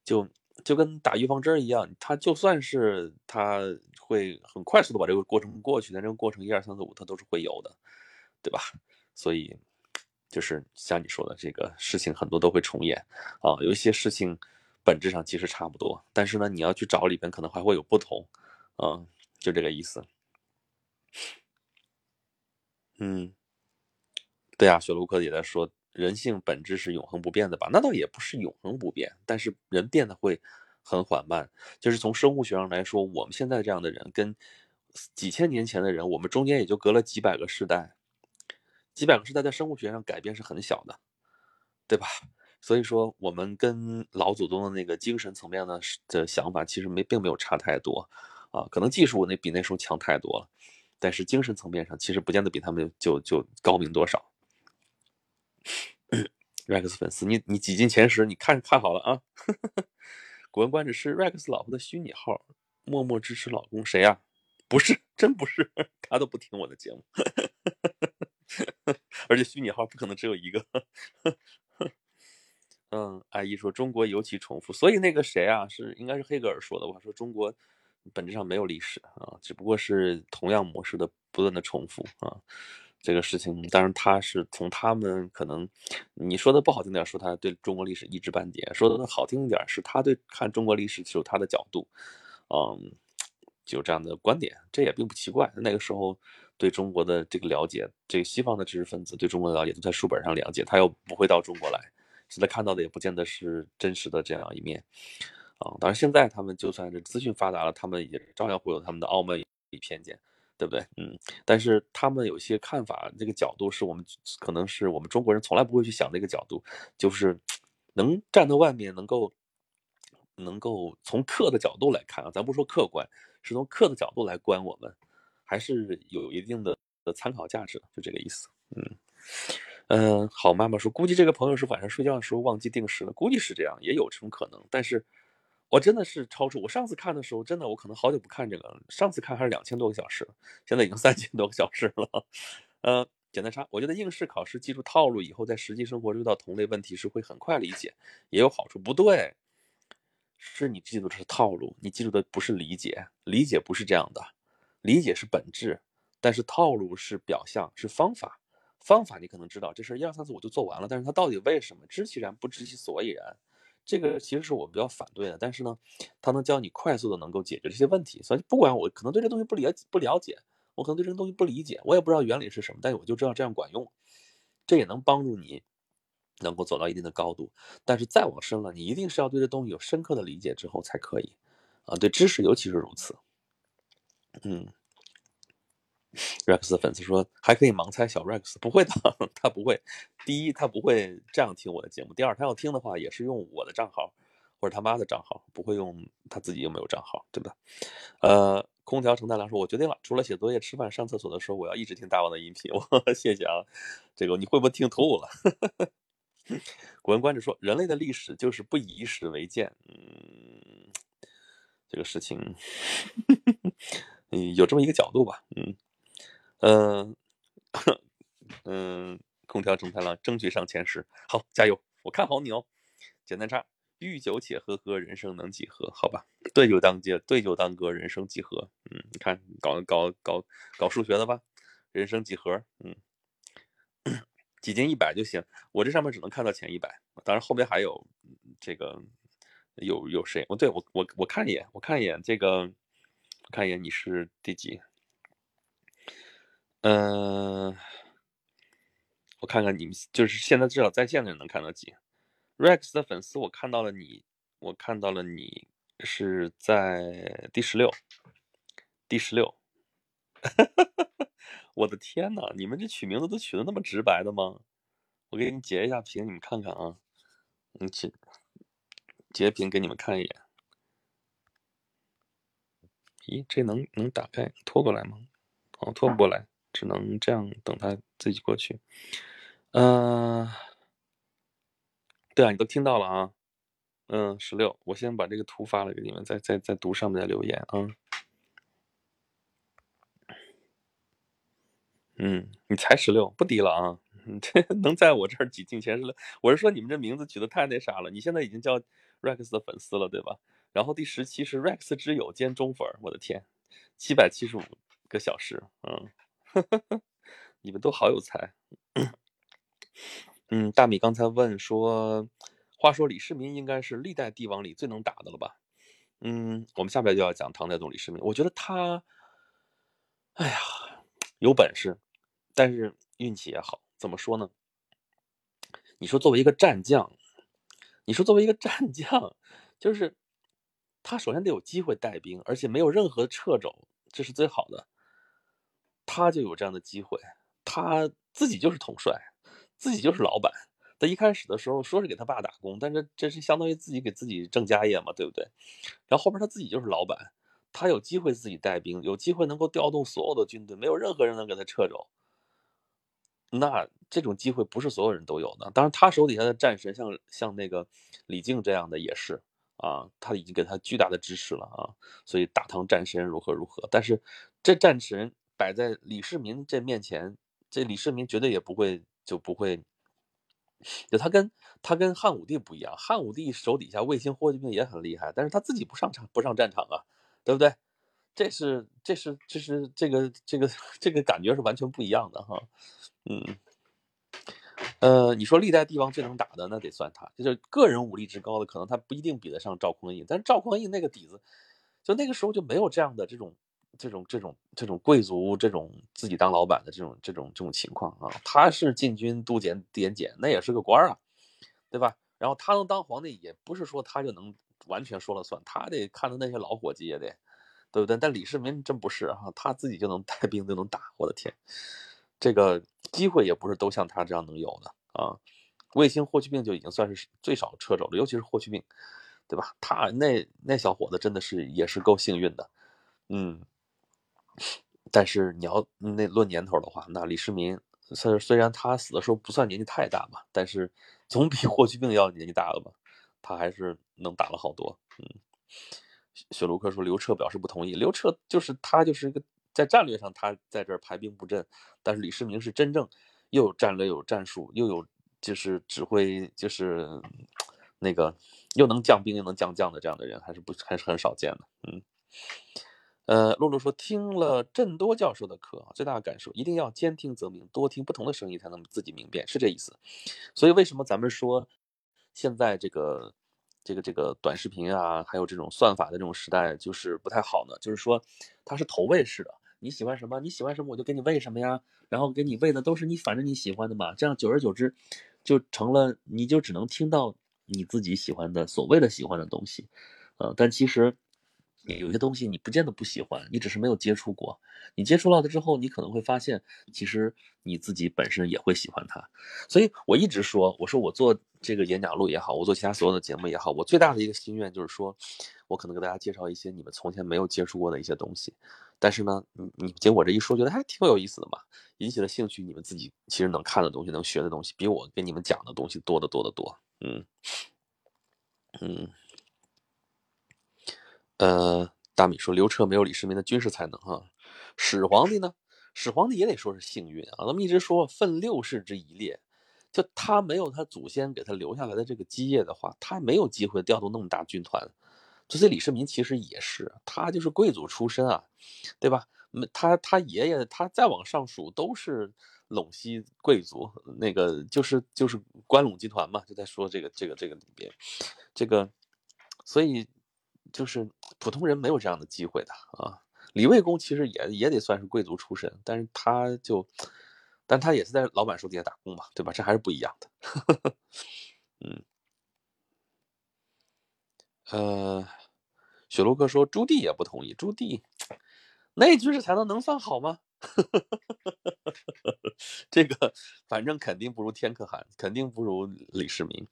就就跟打预防针一样。他就算是他会很快速的把这个过程过去，但这个过程一二三四五他都是会有的，对吧？所以就是像你说的，这个事情很多都会重演啊，有一些事情。本质上其实差不多，但是呢，你要去找里边可能还会有不同，嗯，就这个意思。嗯，对啊，雪卢克也在说，人性本质是永恒不变的吧？那倒也不是永恒不变，但是人变得会很缓慢。就是从生物学上来说，我们现在这样的人跟几千年前的人，我们中间也就隔了几百个世代，几百个世代在生物学上改变是很小的，对吧？所以说，我们跟老祖宗的那个精神层面呢的想法，其实没并没有差太多，啊，可能技术那比那时候强太多了，但是精神层面上，其实不见得比他们就就高明多少。[coughs] Rex 粉丝，你你挤进前十，你看看好了啊！[laughs] 古文观止是 Rex 老婆的虚拟号，默默支持老公，谁呀？不是，真不是，[laughs] 他都不听我的节目，[laughs] 而且虚拟号不可能只有一个。嗯，阿姨说中国尤其重复，所以那个谁啊，是应该是黑格尔说的吧？说中国本质上没有历史啊，只不过是同样模式的不断的重复啊。这个事情，当然他是从他们可能你说的不好听点，说他对中国历史一知半解；说的好听一点，是他对看中国历史有他的角度，嗯，就这样的观点，这也并不奇怪。那个时候对中国的这个了解，这个西方的知识分子对中国的了解都在书本上了解，他又不会到中国来。现在看到的也不见得是真实的这样一面，啊，当然现在他们就算是资讯发达了，他们也照样会有他们的傲慢与偏见，对不对？嗯，但是他们有些看法，这个角度是我们可能是我们中国人从来不会去想的一个角度，就是 [tsk] 能站在外面，能够能够从客的角度来看啊，咱不说客观，是从客的角度来观我们，还是有一定的的参考价值的，就这个意思，嗯。嗯，好，妈妈说，估计这个朋友是晚上睡觉的时候忘记定时了，估计是这样，也有这种可能。但是，我真的是超出我上次看的时候，真的我可能好久不看这个了。上次看还是两千多个小时，现在已经三千多个小时了。呃，简单差，我觉得应试考试记住套路以后，在实际生活遇到同类问题时会很快理解，也有好处。不对，是你记住的是套路，你记住的不是理解，理解不是这样的，理解是本质，但是套路是表象，是方法。方法你可能知道，这事一二三四五就做完了，但是它到底为什么？知其然不知其所以然，这个其实是我比较反对的。但是呢，它能教你快速的能够解决这些问题。所以不管我可能对这东西不了不了解，我可能对这个东西不理解，我也不知道原理是什么，但是我就知道这样管用，这也能帮助你能够走到一定的高度。但是再往深了，你一定是要对这东西有深刻的理解之后才可以啊，对知识尤其是如此。嗯。[laughs] Rex 的粉丝说还可以盲猜小 Rex 不会的，[laughs] 他不会。第一，他不会这样听我的节目；第二，他要听的话也是用我的账号或者他妈的账号，不会用他自己有没有账号，对吧？呃，空调成太郎说我决定了，除了写作业、吃饭、上厕所的时候，我要一直听大王的音频。我 [laughs] 谢谢啊，这个你会不会听吐了？古文观止说人类的历史就是不以史为鉴，嗯。这个事情，嗯，有这么一个角度吧，嗯，嗯，[laughs] 嗯，空调正太郎争取上前十，好，加油，我看好你哦。简单差，欲酒且喝喝，人生能几何？好吧，对酒当歌，对酒当歌，人生几何？嗯，你看，搞搞搞搞数学的吧，人生几何？嗯，几进一百就行。我这上面只能看到前一百，当然后边还有这个有有谁？哦，对我我我看一眼，我看一眼这个，看一眼你是第几？嗯，我看看你们就是现在至少在线的人能看到几？Rex 的粉丝，我看到了你，我看到了你是在第十六，第十六，[laughs] 我的天呐，你们这取名字都取的那么直白的吗？我给你截一下屏，你们看看啊，你截截屏给你们看一眼。咦，这能能打开拖过来吗？哦，拖不过来，只能这样等他自己过去。嗯。对啊，你都听到了啊，嗯，十六，我先把这个图发了给你们，再再再读上面的留言啊。嗯，你才十六，不低了啊，这能在我这儿挤进前十六。我是说你们这名字取得太那啥了，你现在已经叫 Rex 的粉丝了，对吧？然后第十期是 Rex 之友兼中粉，我的天，七百七十五个小时，嗯，[laughs] 你们都好有才。嗯，大米刚才问说，话说李世民应该是历代帝王里最能打的了吧？嗯，我们下边就要讲唐太宗李世民。我觉得他，哎呀，有本事，但是运气也好。怎么说呢？你说作为一个战将，你说作为一个战将，就是他首先得有机会带兵，而且没有任何掣肘，这是最好的。他就有这样的机会，他自己就是统帅。自己就是老板，他一开始的时候说是给他爸打工，但是这是相当于自己给自己挣家业嘛，对不对？然后后边他自己就是老板，他有机会自己带兵，有机会能够调动所有的军队，没有任何人能给他掣肘。那这种机会不是所有人都有的。当然，他手底下的战神，像像那个李靖这样的也是啊，他已经给他巨大的支持了啊，所以大唐战神如何如何。但是这战神摆在李世民这面前，这李世民绝对也不会。就不会，就他跟他跟汉武帝不一样，汉武帝手底下卫青、霍去病也很厉害，但是他自己不上场，不上战场啊，对不对？这是这是这是这个这个这个感觉是完全不一样的哈，嗯，呃，你说历代帝王最能打的，那得算他，就是个人武力值高的，可能他不一定比得上赵匡胤，但是赵匡胤那个底子，就那个时候就没有这样的这种。这种这种这种贵族，这种自己当老板的这种这种这种情况啊，他是禁军都检点检，那也是个官儿啊，对吧？然后他能当皇帝，也不是说他就能完全说了算，他得看着那些老伙计也得，对不对？但李世民真不是哈，他自己就能带兵就能打，我的天，这个机会也不是都像他这样能有的啊。卫青、霍去病就已经算是最少掣肘了，尤其是霍去病，对吧？他那那小伙子真的是也是够幸运的，嗯。但是你要那论年头的话，那李世民虽虽然他死的时候不算年纪太大吧，但是 [laughs] 总比霍去病要年纪大了吧？他还是能打了好多。嗯，雪卢克说刘彻表示不同意，刘彻就是他就是一个在战略上他在这儿排兵布阵，但是李世民是真正又有战略有战术，又有就是指挥就是那个又能将兵又能将将的这样的人，还是不还是很少见的。嗯。呃，露露说听了郑多教授的课啊，最大的感受一定要兼听则明，多听不同的声音才能自己明辨，是这意思。所以为什么咱们说现在这个这个这个短视频啊，还有这种算法的这种时代就是不太好呢？就是说它是投喂式的，你喜欢什么，你喜欢什么我就给你喂什么呀，然后给你喂的都是你反正你喜欢的嘛，这样久而久之就成了你就只能听到你自己喜欢的所谓的喜欢的东西，呃，但其实。有些东西你不见得不喜欢，你只是没有接触过。你接触到它之后，你可能会发现，其实你自己本身也会喜欢它。所以我一直说，我说我做这个演讲录也好，我做其他所有的节目也好，我最大的一个心愿就是说，我可能给大家介绍一些你们从前没有接触过的一些东西。但是呢，你你经我这一说，觉得还挺有意思的嘛，引起了兴趣，你们自己其实能看的东西、能学的东西，比我给你们讲的东西多得多得多。嗯嗯。呃，大米说刘彻没有李世民的军事才能哈，始皇帝呢，始皇帝也得说是幸运啊。咱们一直说分六世之一列，就他没有他祖先给他留下来的这个基业的话，他没有机会调动那么大军团。这些李世民其实也是，他就是贵族出身啊，对吧？他他爷爷他再往上数都是陇西贵族，那个就是就是关陇集团嘛，就在说这个这个这个里边，这个所以。就是普通人没有这样的机会的啊！李卫公其实也也得算是贵族出身，但是他就，但他也是在老板手底下打工嘛，对吧？这还是不一样的。[laughs] 嗯，呃，雪洛克说朱棣也不同意，朱棣那军事才能能算好吗？[laughs] 这个反正肯定不如天可汗，肯定不如李世民。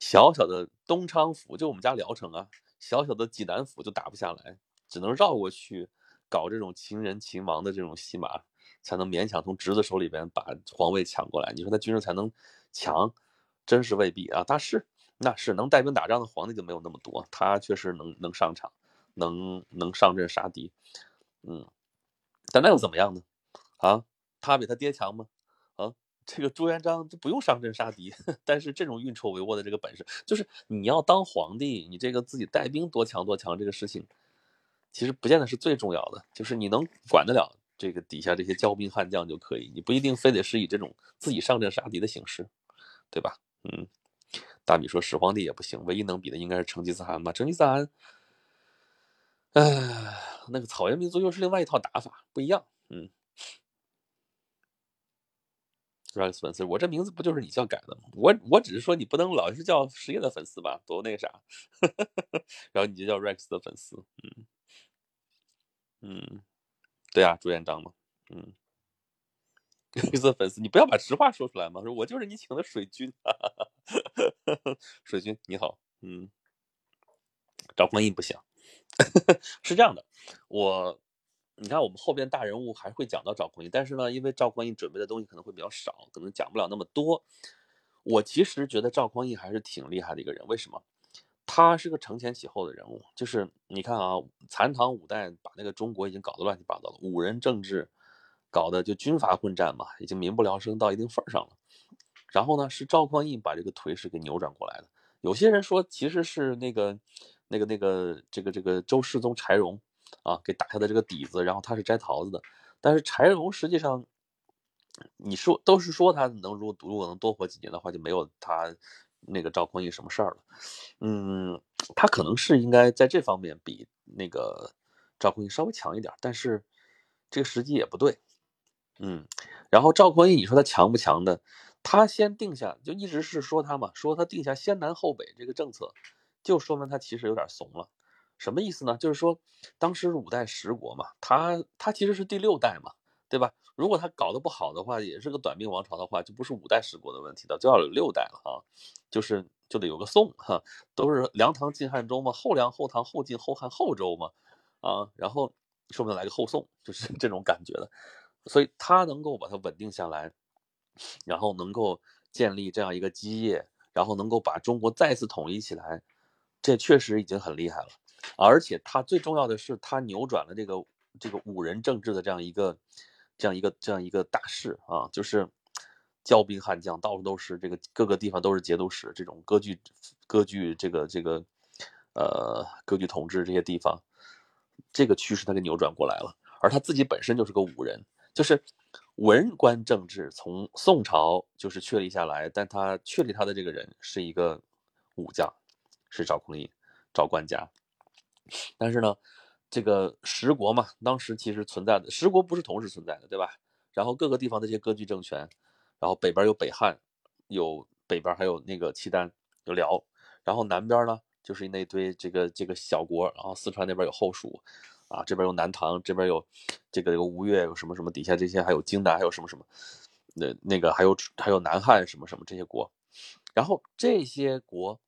小小的东昌府，就我们家聊城啊。小小的济南府就打不下来，只能绕过去搞这种秦人秦王的这种戏码，才能勉强从侄子手里边把皇位抢过来。你说他军事才能强，真是未必啊。但是那是能带兵打仗的皇帝就没有那么多，他确实能能上场，能能上阵杀敌，嗯，但那又怎么样呢？啊，他比他爹强吗？这个朱元璋就不用上阵杀敌，[laughs] 但是这种运筹帷幄的这个本事，就是你要当皇帝，你这个自己带兵多强多强，这个事情其实不见得是最重要的，就是你能管得了这个底下这些骄兵悍将就可以，你不一定非得是以这种自己上阵杀敌的形式，对吧？嗯，大米说始皇帝也不行，唯一能比的应该是成吉思汗吧？成吉思汗，哎，那个草原民族又是另外一套打法，不一样，嗯。Rex 粉丝，我这名字不就是你叫改的吗？我我只是说你不能老是叫实业的粉丝吧，多那个啥。[laughs] 然后你就叫 Rex 的粉丝，嗯嗯，对啊，朱元璋嘛，嗯，Rex 的粉丝，你不要把实话说出来嘛，说我就是你请的水军，[laughs] 水军你好，嗯，赵匡胤不行，[laughs] 是这样的，我。你看，我们后边大人物还会讲到赵匡胤，但是呢，因为赵匡胤准备的东西可能会比较少，可能讲不了那么多。我其实觉得赵匡胤还是挺厉害的一个人，为什么？他是个承前启后的人物，就是你看啊，残唐五代把那个中国已经搞得乱七八糟了，五人政治搞得就军阀混战嘛，已经民不聊生到一定份上了。然后呢，是赵匡胤把这个颓势给扭转过来的。有些人说，其实是那个、那个、那个这个、这个周世宗柴荣。啊，给打下的这个底子，然后他是摘桃子的，但是柴荣实际上，你说都是说他能如果如果能多活几年的话，就没有他那个赵匡胤什么事儿了。嗯，他可能是应该在这方面比那个赵匡胤稍微强一点，但是这个时机也不对。嗯，然后赵匡胤，你说他强不强的？他先定下，就一直是说他嘛，说他定下先南后北这个政策，就说明他其实有点怂了。什么意思呢？就是说，当时是五代十国嘛，他他其实是第六代嘛，对吧？如果他搞得不好的话，也是个短命王朝的话，就不是五代十国的问题了，就要有六代了哈，就是就得有个宋哈，都是梁唐晋汉周嘛，后梁后唐后晋后汉后周嘛，啊，然后说不定来个后宋，就是 [laughs] 这种感觉的，所以他能够把它稳定下来，然后能够建立这样一个基业，然后能够把中国再次统一起来，这确实已经很厉害了。而且他最重要的是，他扭转了这个这个五人政治的这样一个这样一个这样一个大势啊，就是骄兵悍将到处都是，这个各个地方都是节度使，这种割据割据这个这个呃割据统治这些地方，这个趋势他给扭转过来了。而他自己本身就是个武人，就是文官政治从宋朝就是确立下来，但他确立他的这个人是一个武将，是赵匡胤，赵官家。但是呢，这个十国嘛，当时其实存在的十国不是同时存在的，对吧？然后各个地方的这些割据政权，然后北边有北汉，有北边还有那个契丹，有辽，然后南边呢就是那堆这个这个小国，然后四川那边有后蜀，啊，这边有南唐，这边有这个有吴越，有什么什么，底下这些还有荆南，还有什么什么，那那个还有还有南汉什么什么这些国，然后这些国。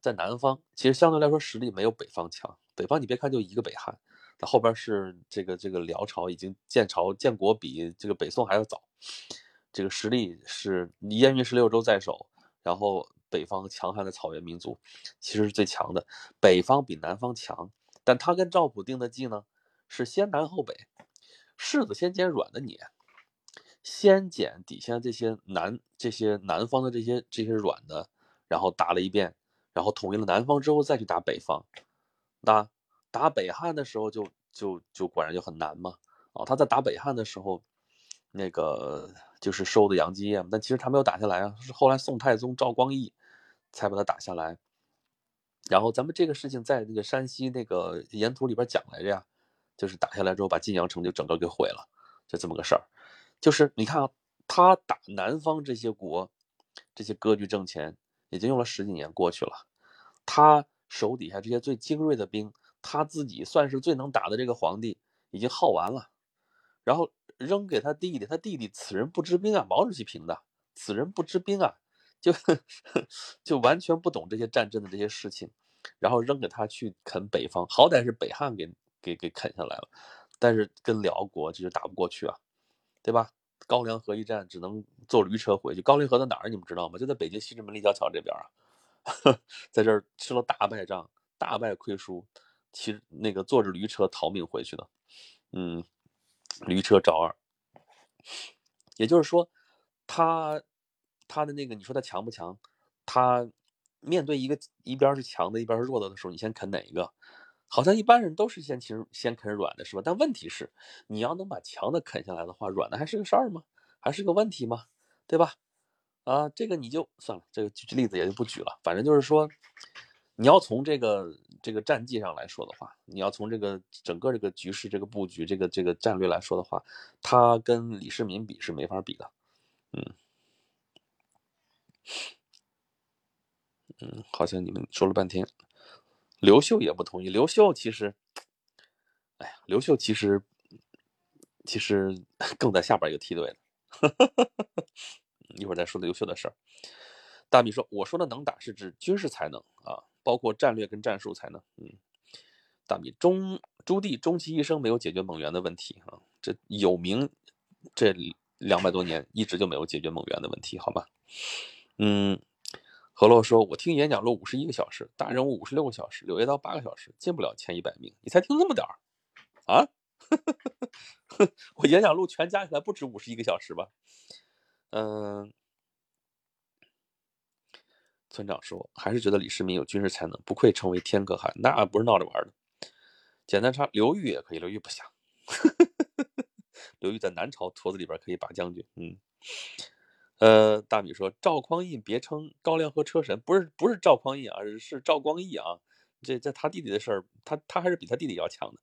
在南方，其实相对来说实力没有北方强。北方你别看就一个北汉，它后边是这个这个辽朝已经建朝建国比这个北宋还要早，这个实力是燕云十六州在手，然后北方强悍的草原民族，其实是最强的。北方比南方强，但他跟赵普定的计呢，是先南后北，柿子先捡软的捏，先捡底下这些南这些南方的这些这些软的，然后打了一遍，然后统一了南方之后再去打北方。那打北汉的时候就就就果然就很难嘛。啊，他在打北汉的时候，那个就是收的杨基业，但其实他没有打下来啊，是后来宋太宗赵光义才把他打下来。然后咱们这个事情在那个山西那个沿途里边讲来着呀，就是打下来之后把晋阳城就整个给毁了，就这么个事儿。就是你看啊，他打南方这些国，这些割据政权已经用了十几年过去了，他手底下这些最精锐的兵，他自己算是最能打的这个皇帝已经耗完了。然后扔给他弟弟，他弟弟此人不知兵啊，毛主席评的，此人不知兵啊，就 [laughs] 就完全不懂这些战争的这些事情，然后扔给他去啃北方，好歹是北汉给给给啃下来了，但是跟辽国就是打不过去啊，对吧？高梁河一战只能坐驴车回去，高丽河在哪儿？你们知道吗？就在北京西直门立交桥这边啊，[laughs] 在这儿吃了大败仗，大败亏输，骑那个坐着驴车逃命回去的，嗯。驴车赵二，也就是说，他他的那个，你说他强不强？他面对一个一边是强的，一边是弱的的时候，你先啃哪一个？好像一般人都是先先先啃软的，是吧？但问题是，你要能把强的啃下来的话，软的还是个事儿吗？还是个问题吗？对吧？啊，这个你就算了，这个举例子也就不举了。反正就是说，你要从这个。这个战绩上来说的话，你要从这个整个这个局势、这个布局、这个这个战略来说的话，他跟李世民比是没法比的。嗯嗯，好像你们说了半天，刘秀也不同意。刘秀其实，哎呀，刘秀其实其实 [laughs] 更在下边一个梯队的。[laughs] 一会儿再说刘秀的事儿。大米说：“我说的能打是指军事才能啊。”包括战略跟战术才能，嗯，大米中朱棣终其一生没有解决蒙元的问题啊，这有名这两百多年一直就没有解决蒙元的问题，好吧？嗯，何洛说，我听演讲录五十一个小时，大人物五十六个小时，柳叶刀八个小时，进不了前一百名，你才听这么点儿啊？[laughs] 我演讲录全加起来不止五十一个小时吧？嗯。村长说：“还是觉得李世民有军事才能，不愧称为天可汗，那不是闹着玩的。”简单差，刘裕也可以，刘裕不想。[laughs] 刘裕在南朝坨子里边可以把将军。嗯，呃，大米说：“赵匡胤别称高粱河车神，不是不是赵匡胤啊，是赵光义啊。这这他弟弟的事儿，他他还是比他弟弟要强的。”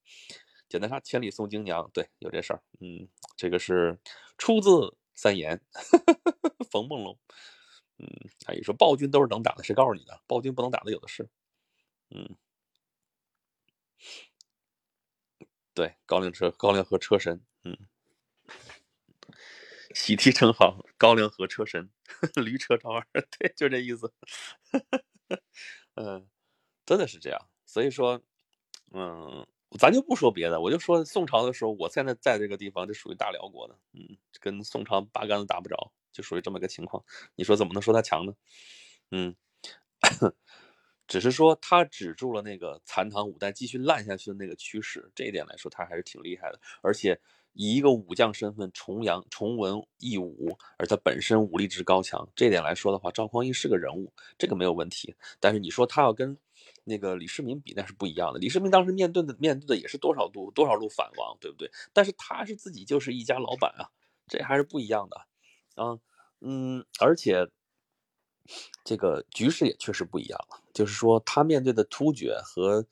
简单差，千里送京娘，对，有这事儿。嗯，这个是出自三言，[laughs] 冯梦龙。嗯，阿姨说暴君都是能打的，谁告诉你的？暴君不能打的有的是。嗯，对，高粱车，高粱河车神。嗯，喜提称号，高粱河车神，[laughs] 驴车赵二，[laughs] 对，就这意思。嗯，真的是这样。所以说，嗯，咱就不说别的，我就说宋朝的时候，我现在在这个地方，就属于大辽国的，嗯，跟宋朝八竿子打不着。就属于这么个情况，你说怎么能说他强呢？嗯，只是说他止住了那个残唐五代继续烂下去的那个趋势，这一点来说他还是挺厉害的。而且以一个武将身份重扬重文抑武，而他本身武力值高强，这点来说的话，赵匡胤是个人物，这个没有问题。但是你说他要跟那个李世民比，那是不一样的。李世民当时面对的面对的也是多少路多少路反王，对不对？但是他是自己就是一家老板啊，这还是不一样的。啊，嗯，而且这个局势也确实不一样了。就是说，他面对的突厥和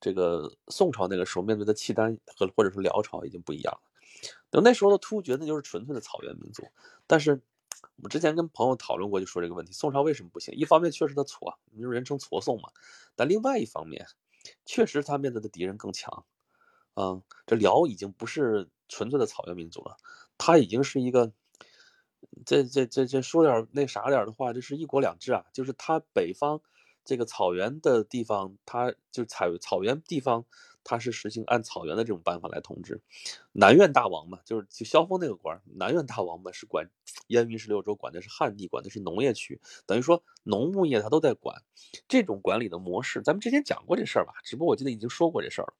这个宋朝那个时候面对的契丹和或者说辽朝已经不一样了。等那时候的突厥那就是纯粹的草原民族。但是我们之前跟朋友讨论过，就说这个问题：宋朝为什么不行？一方面确实他矬，就人称矬宋嘛。但另外一方面，确实他面对的敌人更强。嗯，这辽已经不是纯粹的草原民族了，他已经是一个。这这这这说点那啥点的话，这是一国两制啊，就是他北方这个草原的地方，它就是草草原地方，它是实行按草原的这种办法来统治。南院大王嘛，就是就萧峰那个官，南院大王嘛是管燕云十六州，管的是旱地，管的是农业区，等于说农牧业他都在管。这种管理的模式，咱们之前讲过这事儿吧？只不过我记得已经说过这事儿了，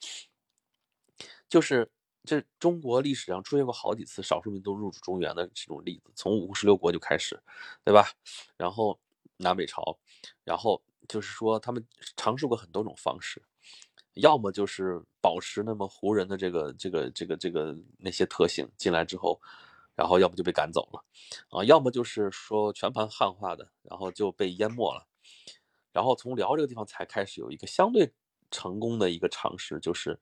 就是这中国历史上出现过好几次少数民族入主中原的这种例子，从五胡十六国就开始，对吧？然后南北朝，然后。就是说，他们尝试过很多种方式，要么就是保持那么胡人的这个、这个、这个、这个那些特性进来之后，然后要不就被赶走了，啊，要么就是说全盘汉化的，然后就被淹没了，然后从辽这个地方才开始有一个相对成功的一个尝试，就是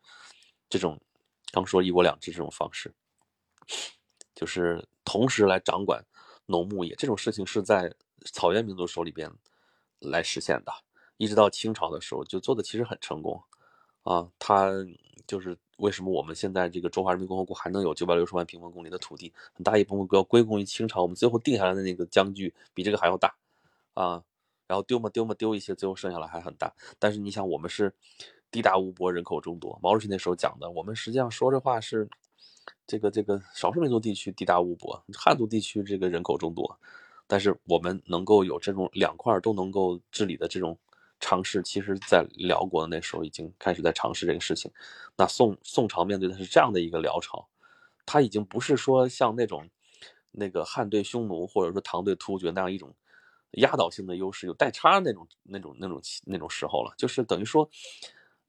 这种刚说一国两制这种方式，就是同时来掌管农牧业这种事情是在草原民族手里边。来实现的，一直到清朝的时候就做的其实很成功，啊，他就是为什么我们现在这个中华人民共和国还能有九百六十万平方公里的土地，很大一部分要归功于清朝，我们最后定下来的那个疆距比这个还要大，啊，然后丢嘛丢嘛丢一些，最后剩下来还很大。但是你想，我们是地大物博，人口众多，毛主席那时候讲的，我们实际上说这话是这个这个少数民族地区地大物博，汉族地区这个人口众多。但是我们能够有这种两块都能够治理的这种尝试，其实，在辽国那时候已经开始在尝试这个事情。那宋宋朝面对的是这样的一个辽朝，他已经不是说像那种那个汉对匈奴或者说唐对突厥那样一种压倒性的优势，有代差那种那种那种那种时候了。就是等于说，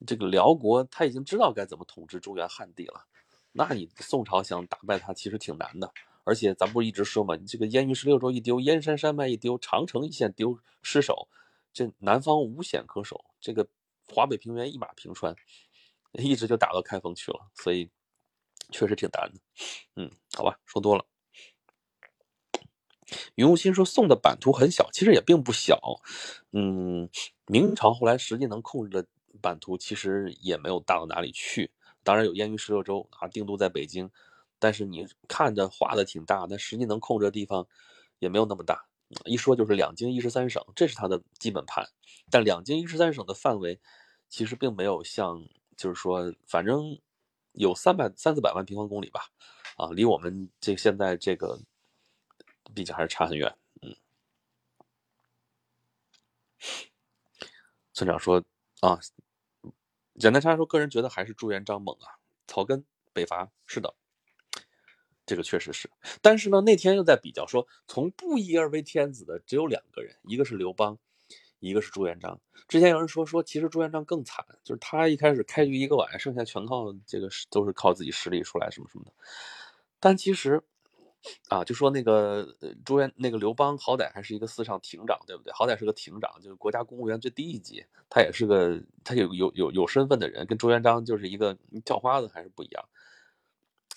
这个辽国他已经知道该怎么统治中原汉地了。那你宋朝想打败他，其实挺难的。而且咱不是一直说嘛，你这个燕云十六州一丢，燕山山脉一丢，长城一线丢失守，这南方无险可守，这个华北平原一马平川，[laughs] 一直就打到开封去了，所以确实挺难的。嗯，好吧，说多了。云雾心说宋的版图很小，其实也并不小。嗯，明朝后来实际能控制的版图其实也没有大到哪里去，当然有燕云十六州啊，定都在北京。但是你看着画的挺大，但实际能控制的地方也没有那么大。一说就是两京一十三省，这是它的基本盘。但两京一十三省的范围其实并没有像，就是说，反正有三百三四百万平方公里吧，啊，离我们这现在这个毕竟还是差很远。嗯，村长说啊，简单差说，个人觉得还是朱元璋猛啊，草根北伐是的。这个确实是，但是呢，那天又在比较说，从不一而为天子的只有两个人，一个是刘邦，一个是朱元璋。之前有人说说，其实朱元璋更惨，就是他一开始开局一个碗，剩下全靠这个都是靠自己实力出来什么什么的。但其实，啊，就说那个朱元那个刘邦，好歹还是一个四上亭长，对不对？好歹是个亭长，就是国家公务员最低一级，他也是个他有有有有身份的人，跟朱元璋就是一个叫花子还是不一样。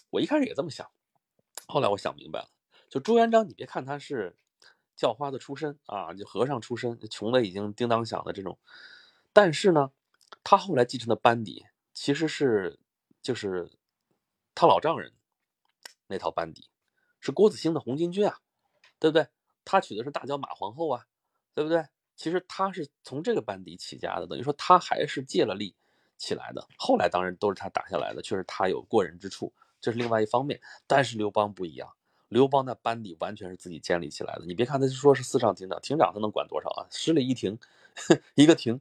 我一开始也这么想。后来我想明白了，就朱元璋，你别看他是叫花子出身啊，就和尚出身，穷的已经叮当响的这种，但是呢，他后来继承的班底其实是就是他老丈人那套班底，是郭子兴的红巾军啊，对不对？他娶的是大脚马皇后啊，对不对？其实他是从这个班底起家的，等于说他还是借了力起来的。后来当然都是他打下来的，确实他有过人之处。这是另外一方面，但是刘邦不一样，刘邦那班底完全是自己建立起来的。你别看他说是四上亭长，亭长他能管多少啊？十里一亭，一个亭，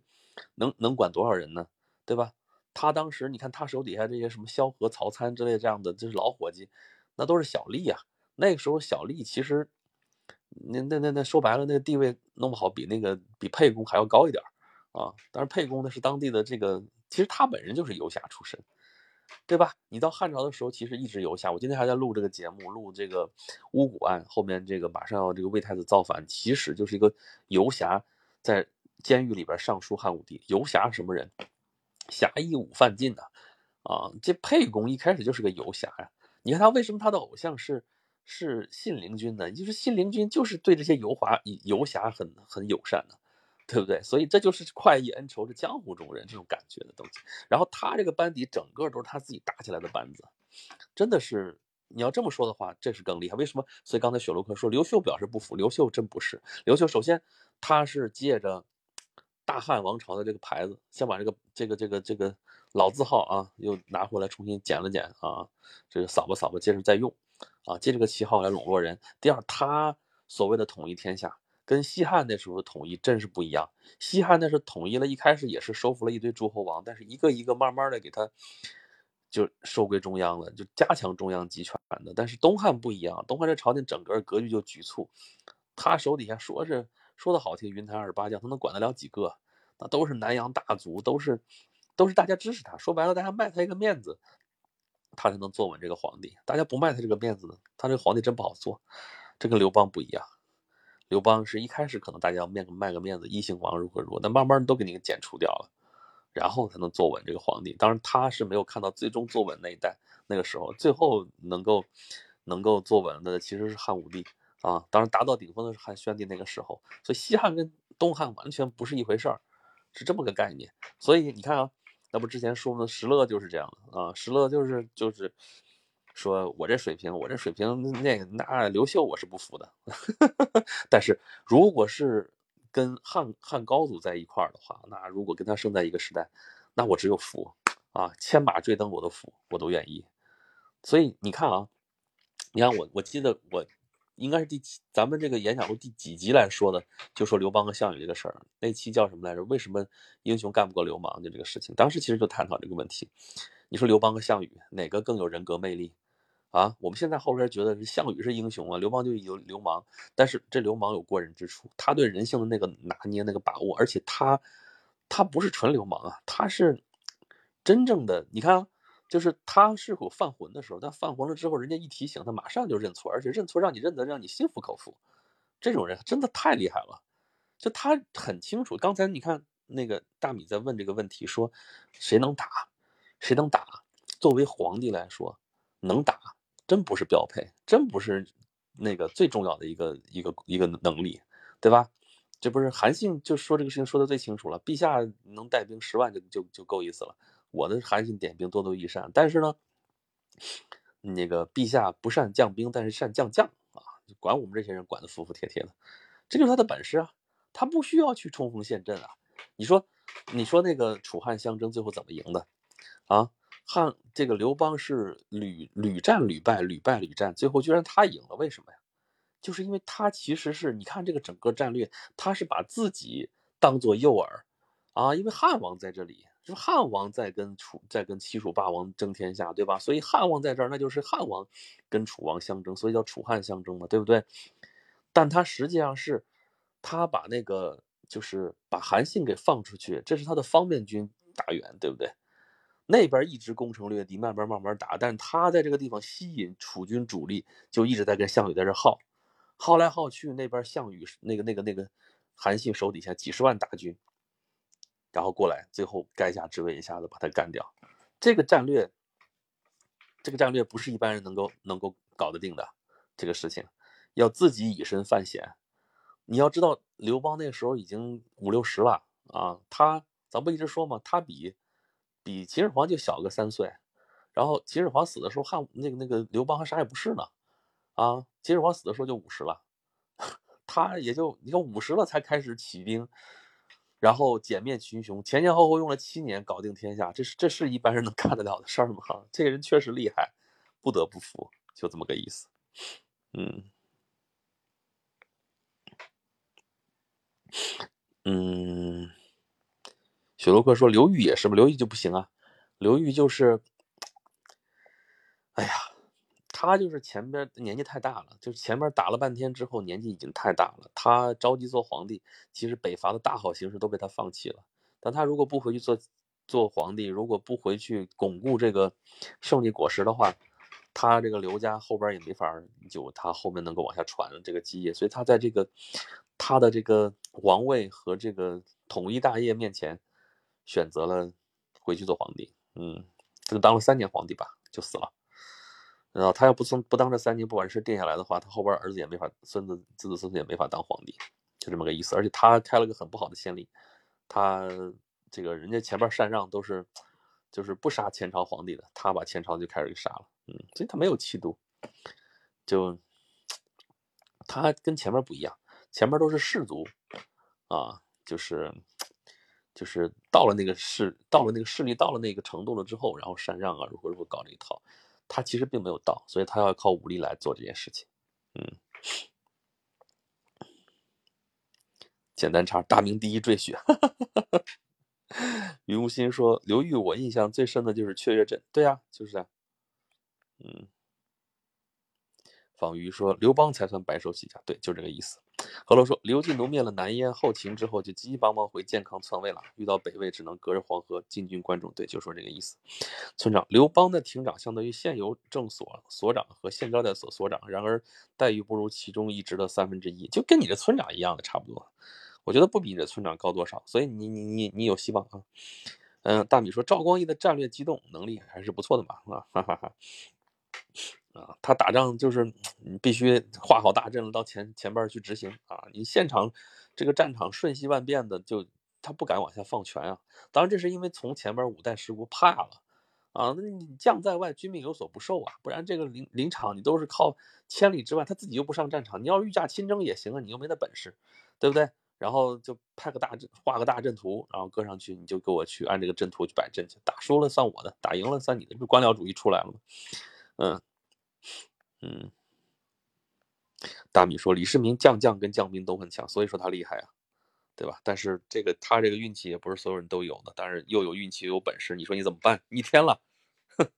能能管多少人呢？对吧？他当时你看他手底下这些什么萧何、曹参之类这样的，就是老伙计，那都是小吏啊。那个时候小吏其实，那那那那说白了，那个地位弄不好比那个比沛公还要高一点啊。但是沛公呢是当地的这个，其实他本人就是游侠出身。对吧？你到汉朝的时候，其实一直游侠。我今天还在录这个节目，录这个巫蛊案，后面这个马上要这个魏太子造反，其实就是一个游侠在监狱里边上书汉武帝。游侠什么人？侠义武范进呐啊！这沛公一开始就是个游侠呀。你看他为什么他的偶像是是信陵君呢？就是信陵君就是对这些游华游侠很很友善的。对不对？所以这就是快意恩仇，是江湖中人这种感觉的东西。然后他这个班底整个都是他自己打起来的班子，真的是你要这么说的话，这是更厉害。为什么？所以刚才雪洛克说刘秀表示不服，刘秀真不是。刘秀首先他是借着大汉王朝的这个牌子，先把这个这个这个这个老字号啊，又拿回来重新剪了剪啊，这个扫吧扫吧，接着再用啊，借这个旗号来笼络人。第二，他所谓的统一天下，跟西汉那时候统一真是不一样。西汉那是统一了，一开始也是收服了一堆诸侯王，但是一个一个慢慢的给他就收归中央了，就加强中央集权的。但是东汉不一样，东汉这朝廷整个格局就局促，他手底下说是。说的好听，云台二十八将，他能管得了几个？那都是南阳大族，都是都是大家支持他。说白了，大家卖他一个面子，他才能坐稳这个皇帝。大家不卖他这个面子，他这个皇帝真不好做。这跟刘邦不一样，刘邦是一开始可能大家要面卖个面子，异姓王如何如何，但慢慢都给你剪除掉了，然后才能坐稳这个皇帝。当然，他是没有看到最终坐稳那一代，那个时候最后能够能够坐稳的其实是汉武帝。啊，当然达到顶峰的是汉宣帝那个时候，所以西汉跟东汉完全不是一回事儿，是这么个概念。所以你看啊，那不之前说的石勒就是这样的啊，石勒就是就是说我这水平，我这水平，那那刘秀我是不服的。[laughs] 但是如果是跟汉汉高祖在一块儿的话，那如果跟他生在一个时代，那我只有服啊，千马坠灯我都服，我都愿意。所以你看啊，你看我我记得我。应该是第几，咱们这个演讲录第几集来说的？就说刘邦和项羽这个事儿，那期叫什么来着？为什么英雄干不过流氓？就这个事情，当时其实就探讨这个问题。你说刘邦和项羽哪个更有人格魅力啊？我们现在后边觉得是项羽是英雄啊，刘邦就有流氓。但是这流氓有过人之处，他对人性的那个拿捏、那个把握，而且他他不是纯流氓啊，他是真正的。你看。就是他是否犯浑的时候，但犯浑了之后，人家一提醒他，马上就认错，而且认错让你认得，让你心服口服。这种人真的太厉害了。就他很清楚，刚才你看那个大米在问这个问题，说谁能打，谁能打？作为皇帝来说，能打真不是标配，真不是那个最重要的一个一个一个能力，对吧？这不是韩信就说这个事情说的最清楚了，陛下能带兵十万就就就够意思了。我的韩信点兵多多益善，但是呢，那个陛下不善将兵，但是善将将啊，管我们这些人管得服服帖帖的，这就是他的本事啊，他不需要去冲锋陷阵啊。你说，你说那个楚汉相争最后怎么赢的啊？汉这个刘邦是屡屡战屡败，屡败屡战，最后居然他赢了，为什么呀？就是因为他其实是你看这个整个战略，他是把自己当做诱饵啊，因为汉王在这里。就是汉王在跟楚在跟齐楚霸王争天下，对吧？所以汉王在这儿，那就是汉王跟楚王相争，所以叫楚汉相争嘛，对不对？但他实际上是，他把那个就是把韩信给放出去，这是他的方面军大员，对不对？那边一直攻城略地，慢慢慢慢打，但他在这个地方吸引楚军主力，就一直在跟项羽在这耗，耗来耗去，那边项羽那个那个那个韩信手底下几十万大军。然后过来，最后垓下之围一下子把他干掉。这个战略，这个战略不是一般人能够能够搞得定的。这个事情要自己以身犯险。你要知道，刘邦那时候已经五六十了啊，他咱不一直说吗？他比比秦始皇就小个三岁。然后秦始皇死的时候，汉那个那个刘邦还啥也不是呢啊。秦始皇死的时候就五十了，[laughs] 他也就你看五十了才开始起兵。然后歼灭群雄，前前后后用了七年搞定天下，这是这是一般人能干得了的事儿吗？[laughs] 这个人确实厉害，不得不服，就这么个意思。嗯嗯，雪洛克说刘裕也是吗？刘裕就不行啊，刘裕就是，哎呀。他就是前边年纪太大了，就是前面打了半天之后年纪已经太大了。他着急做皇帝，其实北伐的大好形势都被他放弃了。但他如果不回去做做皇帝，如果不回去巩固这个胜利果实的话，他这个刘家后边也没法就他后面能够往下传这个基业。所以他在这个他的这个王位和这个统一大业面前，选择了回去做皇帝。嗯，就当了三年皇帝吧，就死了。然后他要不从不当这三年不把事定下来的话，他后边儿子也没法，孙子子子孙孙也没法当皇帝，就这么个意思。而且他开了个很不好的先例，他这个人家前边禅让都是就是不杀前朝皇帝的，他把前朝就开始给杀了，嗯，所以他没有气度，就他跟前面不一样，前面都是士族啊，就是就是到了那个势，到了那个势力到了那个程度了之后，然后禅让啊，如何如何搞这一套，他其实并没有到，所以他要靠武力来做这件事情。嗯，简单差，大明第一赘婿。[laughs] 云无心说：“刘裕，我印象最深的就是雀跃阵。”对呀，就是啊。嗯。方瑜说：“刘邦才算白手起家。”对，就这个意思。何洛说：“刘进奴灭了南燕后秦之后，就急急忙忙回健康篡位了。遇到北魏，只能隔着黄河进军关中。”对，就说这个意思。村长，刘邦的亭长相当于县邮政所所长和县招待所所长，然而待遇不如其中一职的三分之一，就跟你这村长一样的差不多。我觉得不比你这村长高多少，所以你你你你有希望啊。嗯，大米说赵光义的战略机动能力还是不错的嘛，啊哈哈哈。啊，他打仗就是你必须画好大阵了，到前前边去执行啊。你现场这个战场瞬息万变的，就他不敢往下放权啊。当然，这是因为从前边五代十国怕了啊。那你将在外，军命有所不受啊。不然这个临临场你都是靠千里之外，他自己又不上战场，你要御驾亲征也行啊，你又没那本事，对不对？然后就派个大阵，画个大阵图，然后搁上去，你就给我去按这个阵图去摆阵去。打输了算我的，打赢了算你的，官僚主义出来了吗？嗯嗯。大米说李世民将将跟将兵都很强，所以说他厉害啊，对吧？但是这个他这个运气也不是所有人都有的，但是又有运气又有本事，你说你怎么办？逆天了，哼，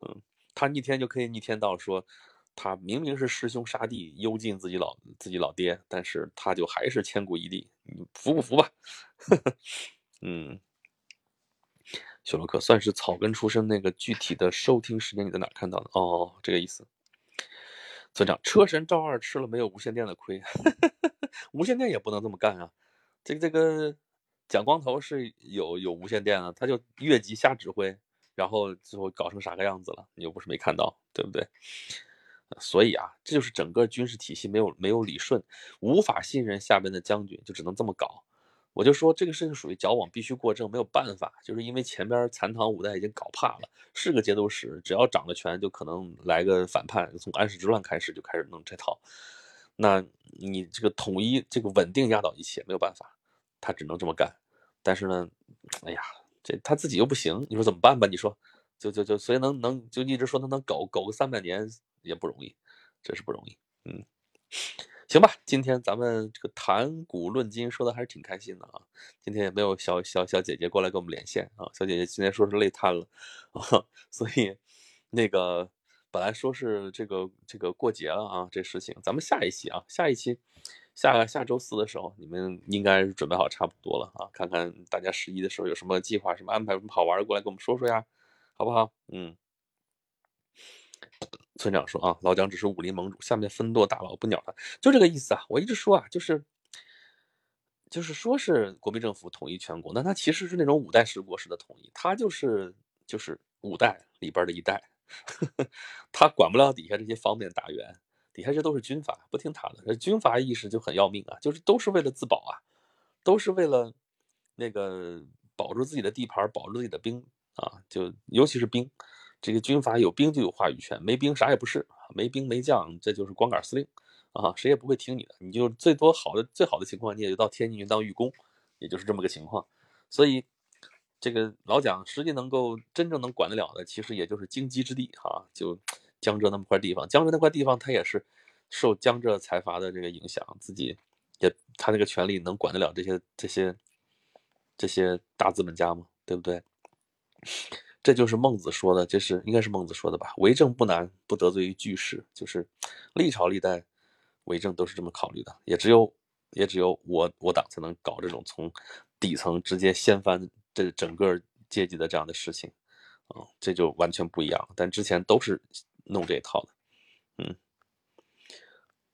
嗯，他逆天就可以逆天到说。他明明是师兄杀弟，幽禁自己老自己老爹，但是他就还是千古一帝，你服不服吧？呵呵嗯，修罗克算是草根出身，那个具体的收听时间你在哪看到的？哦，这个意思。村长，车神赵二吃了没有无线电的亏，[laughs] 无线电也不能这么干啊！这个这个蒋光头是有有无线电啊，他就越级瞎指挥，然后最后搞成啥个样子了？你又不是没看到，对不对？所以啊，这就是整个军事体系没有没有理顺，无法信任下边的将军，就只能这么搞。我就说这个事情属于矫枉必须过正，没有办法，就是因为前边残唐五代已经搞怕了，是个节度使，只要掌了权，就可能来个反叛。从安史之乱开始就开始弄这套，那你这个统一这个稳定压倒一切，没有办法，他只能这么干。但是呢，哎呀，这他自己又不行，你说怎么办吧？你说，就就就所以能能就一直说他能苟苟个三百年。也不容易，真是不容易。嗯，行吧，今天咱们这个谈古论今说的还是挺开心的啊。今天也没有小小小姐姐过来跟我们连线啊，小姐姐今天说是累瘫了啊，[laughs] 所以那个本来说是这个这个过节了啊，这事情咱们下一期啊，下一期下下周四的时候，你们应该是准备好差不多了啊，看看大家十一的时候有什么计划、什么安排、什么好玩的，过来跟我们说说呀，好不好？嗯。村长说啊，老蒋只是武林盟主，下面分舵大佬不鸟他，就这个意思啊。我一直说啊，就是就是说是国民政府统一全国，那他其实是那种五代十国式的统一，他就是就是五代里边的一代，[laughs] 他管不了底下这些方面大员，底下这都是军阀，不听他的，军阀意识就很要命啊，就是都是为了自保啊，都是为了那个保住自己的地盘，保住自己的兵啊，就尤其是兵。这个军阀有兵就有话语权，没兵啥也不是，没兵没将，这就是光杆司令啊，谁也不会听你的，你就最多好的最好的情况，你也就到天津去当御工，也就是这么个情况。所以这个老蒋实际能够真正能管得了的，其实也就是京畿之地哈，就江浙那么块地方。江浙那块地方，他也是受江浙财阀的这个影响，自己也他那个权力能管得了这些这些这些大资本家吗？对不对？这就是孟子说的，这是应该是孟子说的吧？为政不难，不得罪于巨士，就是历朝历代为政都是这么考虑的。也只有也只有我我党才能搞这种从底层直接掀翻这整个阶级的这样的事情，啊，这就完全不一样。但之前都是弄这一套的，嗯，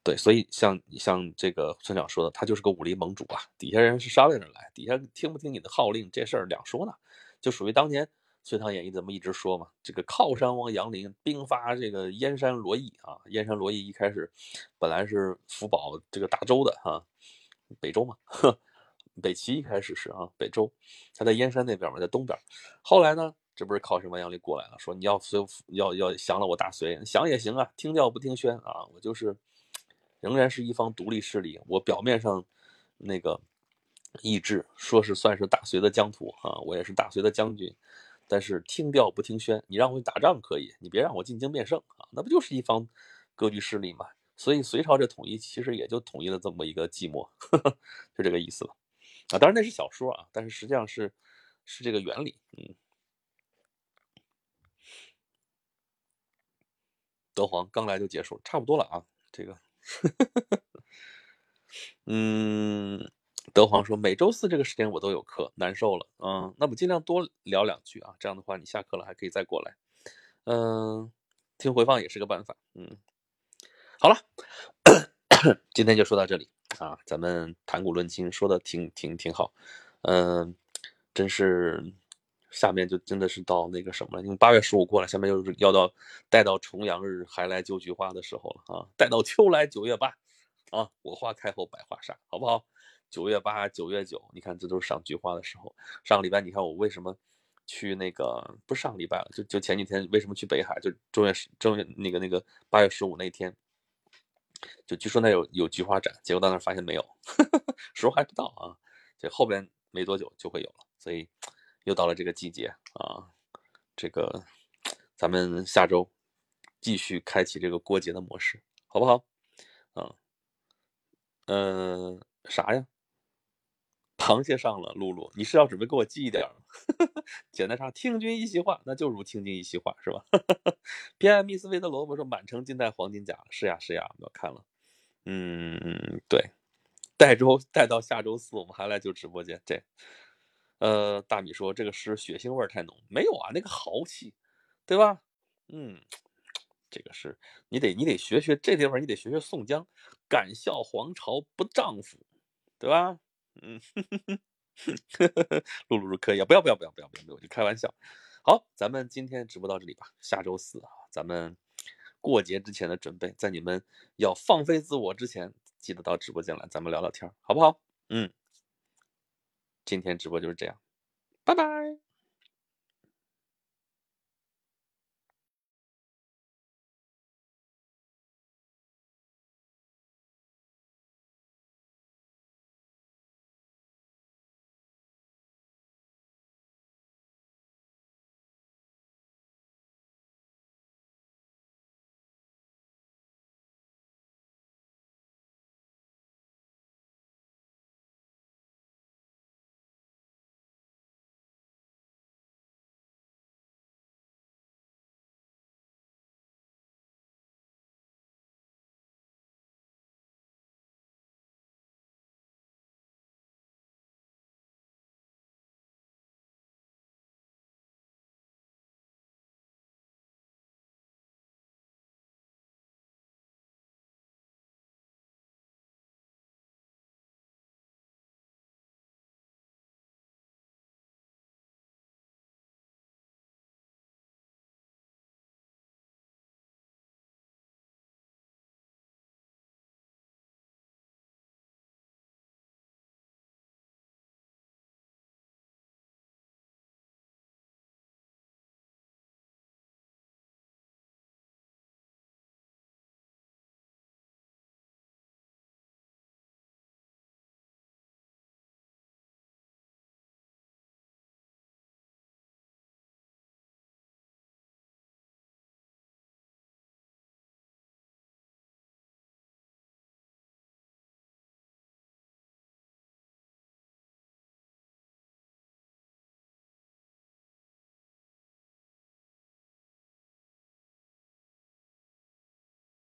对，所以像像这个村长说的，他就是个武林盟主啊，底下人是商量着来，底下听不听你的号令，这事儿两说呢，就属于当年。《隋唐演义》怎么一直说嘛？这个靠山王杨林兵发这个燕山罗邑啊，燕山罗邑一开始本来是福保这个大周的哈，北周嘛，北齐一开始是啊，北周，他在燕山那边嘛，在东边。后来呢，这不是靠山王杨林过来了，说你要隋要要降了我大隋，降也行啊，听调不听宣啊，我就是仍然是一方独立势力，我表面上那个意志说是算是大隋的疆土啊，我也是大隋的将军，但是听调不听宣，你让我去打仗可以，你别让我进京变圣啊，那不就是一方割据势力嘛？所以隋朝这统一其实也就统一了这么一个寂寞，[laughs] 就这个意思了啊。当然那是小说啊，但是实际上是是这个原理。嗯，德皇刚来就结束，差不多了啊，这个。[laughs] 嗯，德皇说每周四这个时间我都有课，难受了。嗯，那么尽量多聊两句啊，这样的话你下课了还可以再过来。嗯，听回放也是个办法。嗯，好了，今天就说到这里啊，咱们谈古论今说的挺挺挺好。嗯，真是下面就真的是到那个什么了，因为八月十五过了，下面又是要到待到重阳日还来揪菊花的时候了啊，待到秋来九月八。啊，我花开后百花杀，好不好？九月八、九月九，你看这都是赏菊花的时候。上个礼拜，你看我为什么去那个？不是上个礼拜了，就就前几天，为什么去北海？就正月十正月那个那个八月十五那天，就据说那有有菊花展，结果到那发现没有，[laughs] 时候还不到啊。这后边没多久就会有了，所以又到了这个季节啊。这个咱们下周继续开启这个过节的模式，好不好？啊。嗯，啥呀？螃蟹上了，露露，你是要准备给我寄一点吗？[laughs] 简单啥？听君一席话，那就如听君一席话，是吧？[laughs] 偏爱密斯菲的萝卜说满城尽带黄金甲，是呀是呀，我看了。嗯，对，带周带到下周四，我们还来就直播间。这，呃，大米说这个诗血腥味太浓，没有啊，那个豪气，对吧？嗯。这个是你得你得学学这地方，你得学学宋江，敢笑皇朝不丈夫，对吧？嗯，[laughs] 露露露可以啊，不要不要不要不要不要，我就开玩笑。好，咱们今天直播到这里吧。下周四啊，咱们过节之前的准备，在你们要放飞自我之前，记得到直播间来，咱们聊聊天，好不好？嗯，今天直播就是这样，拜拜。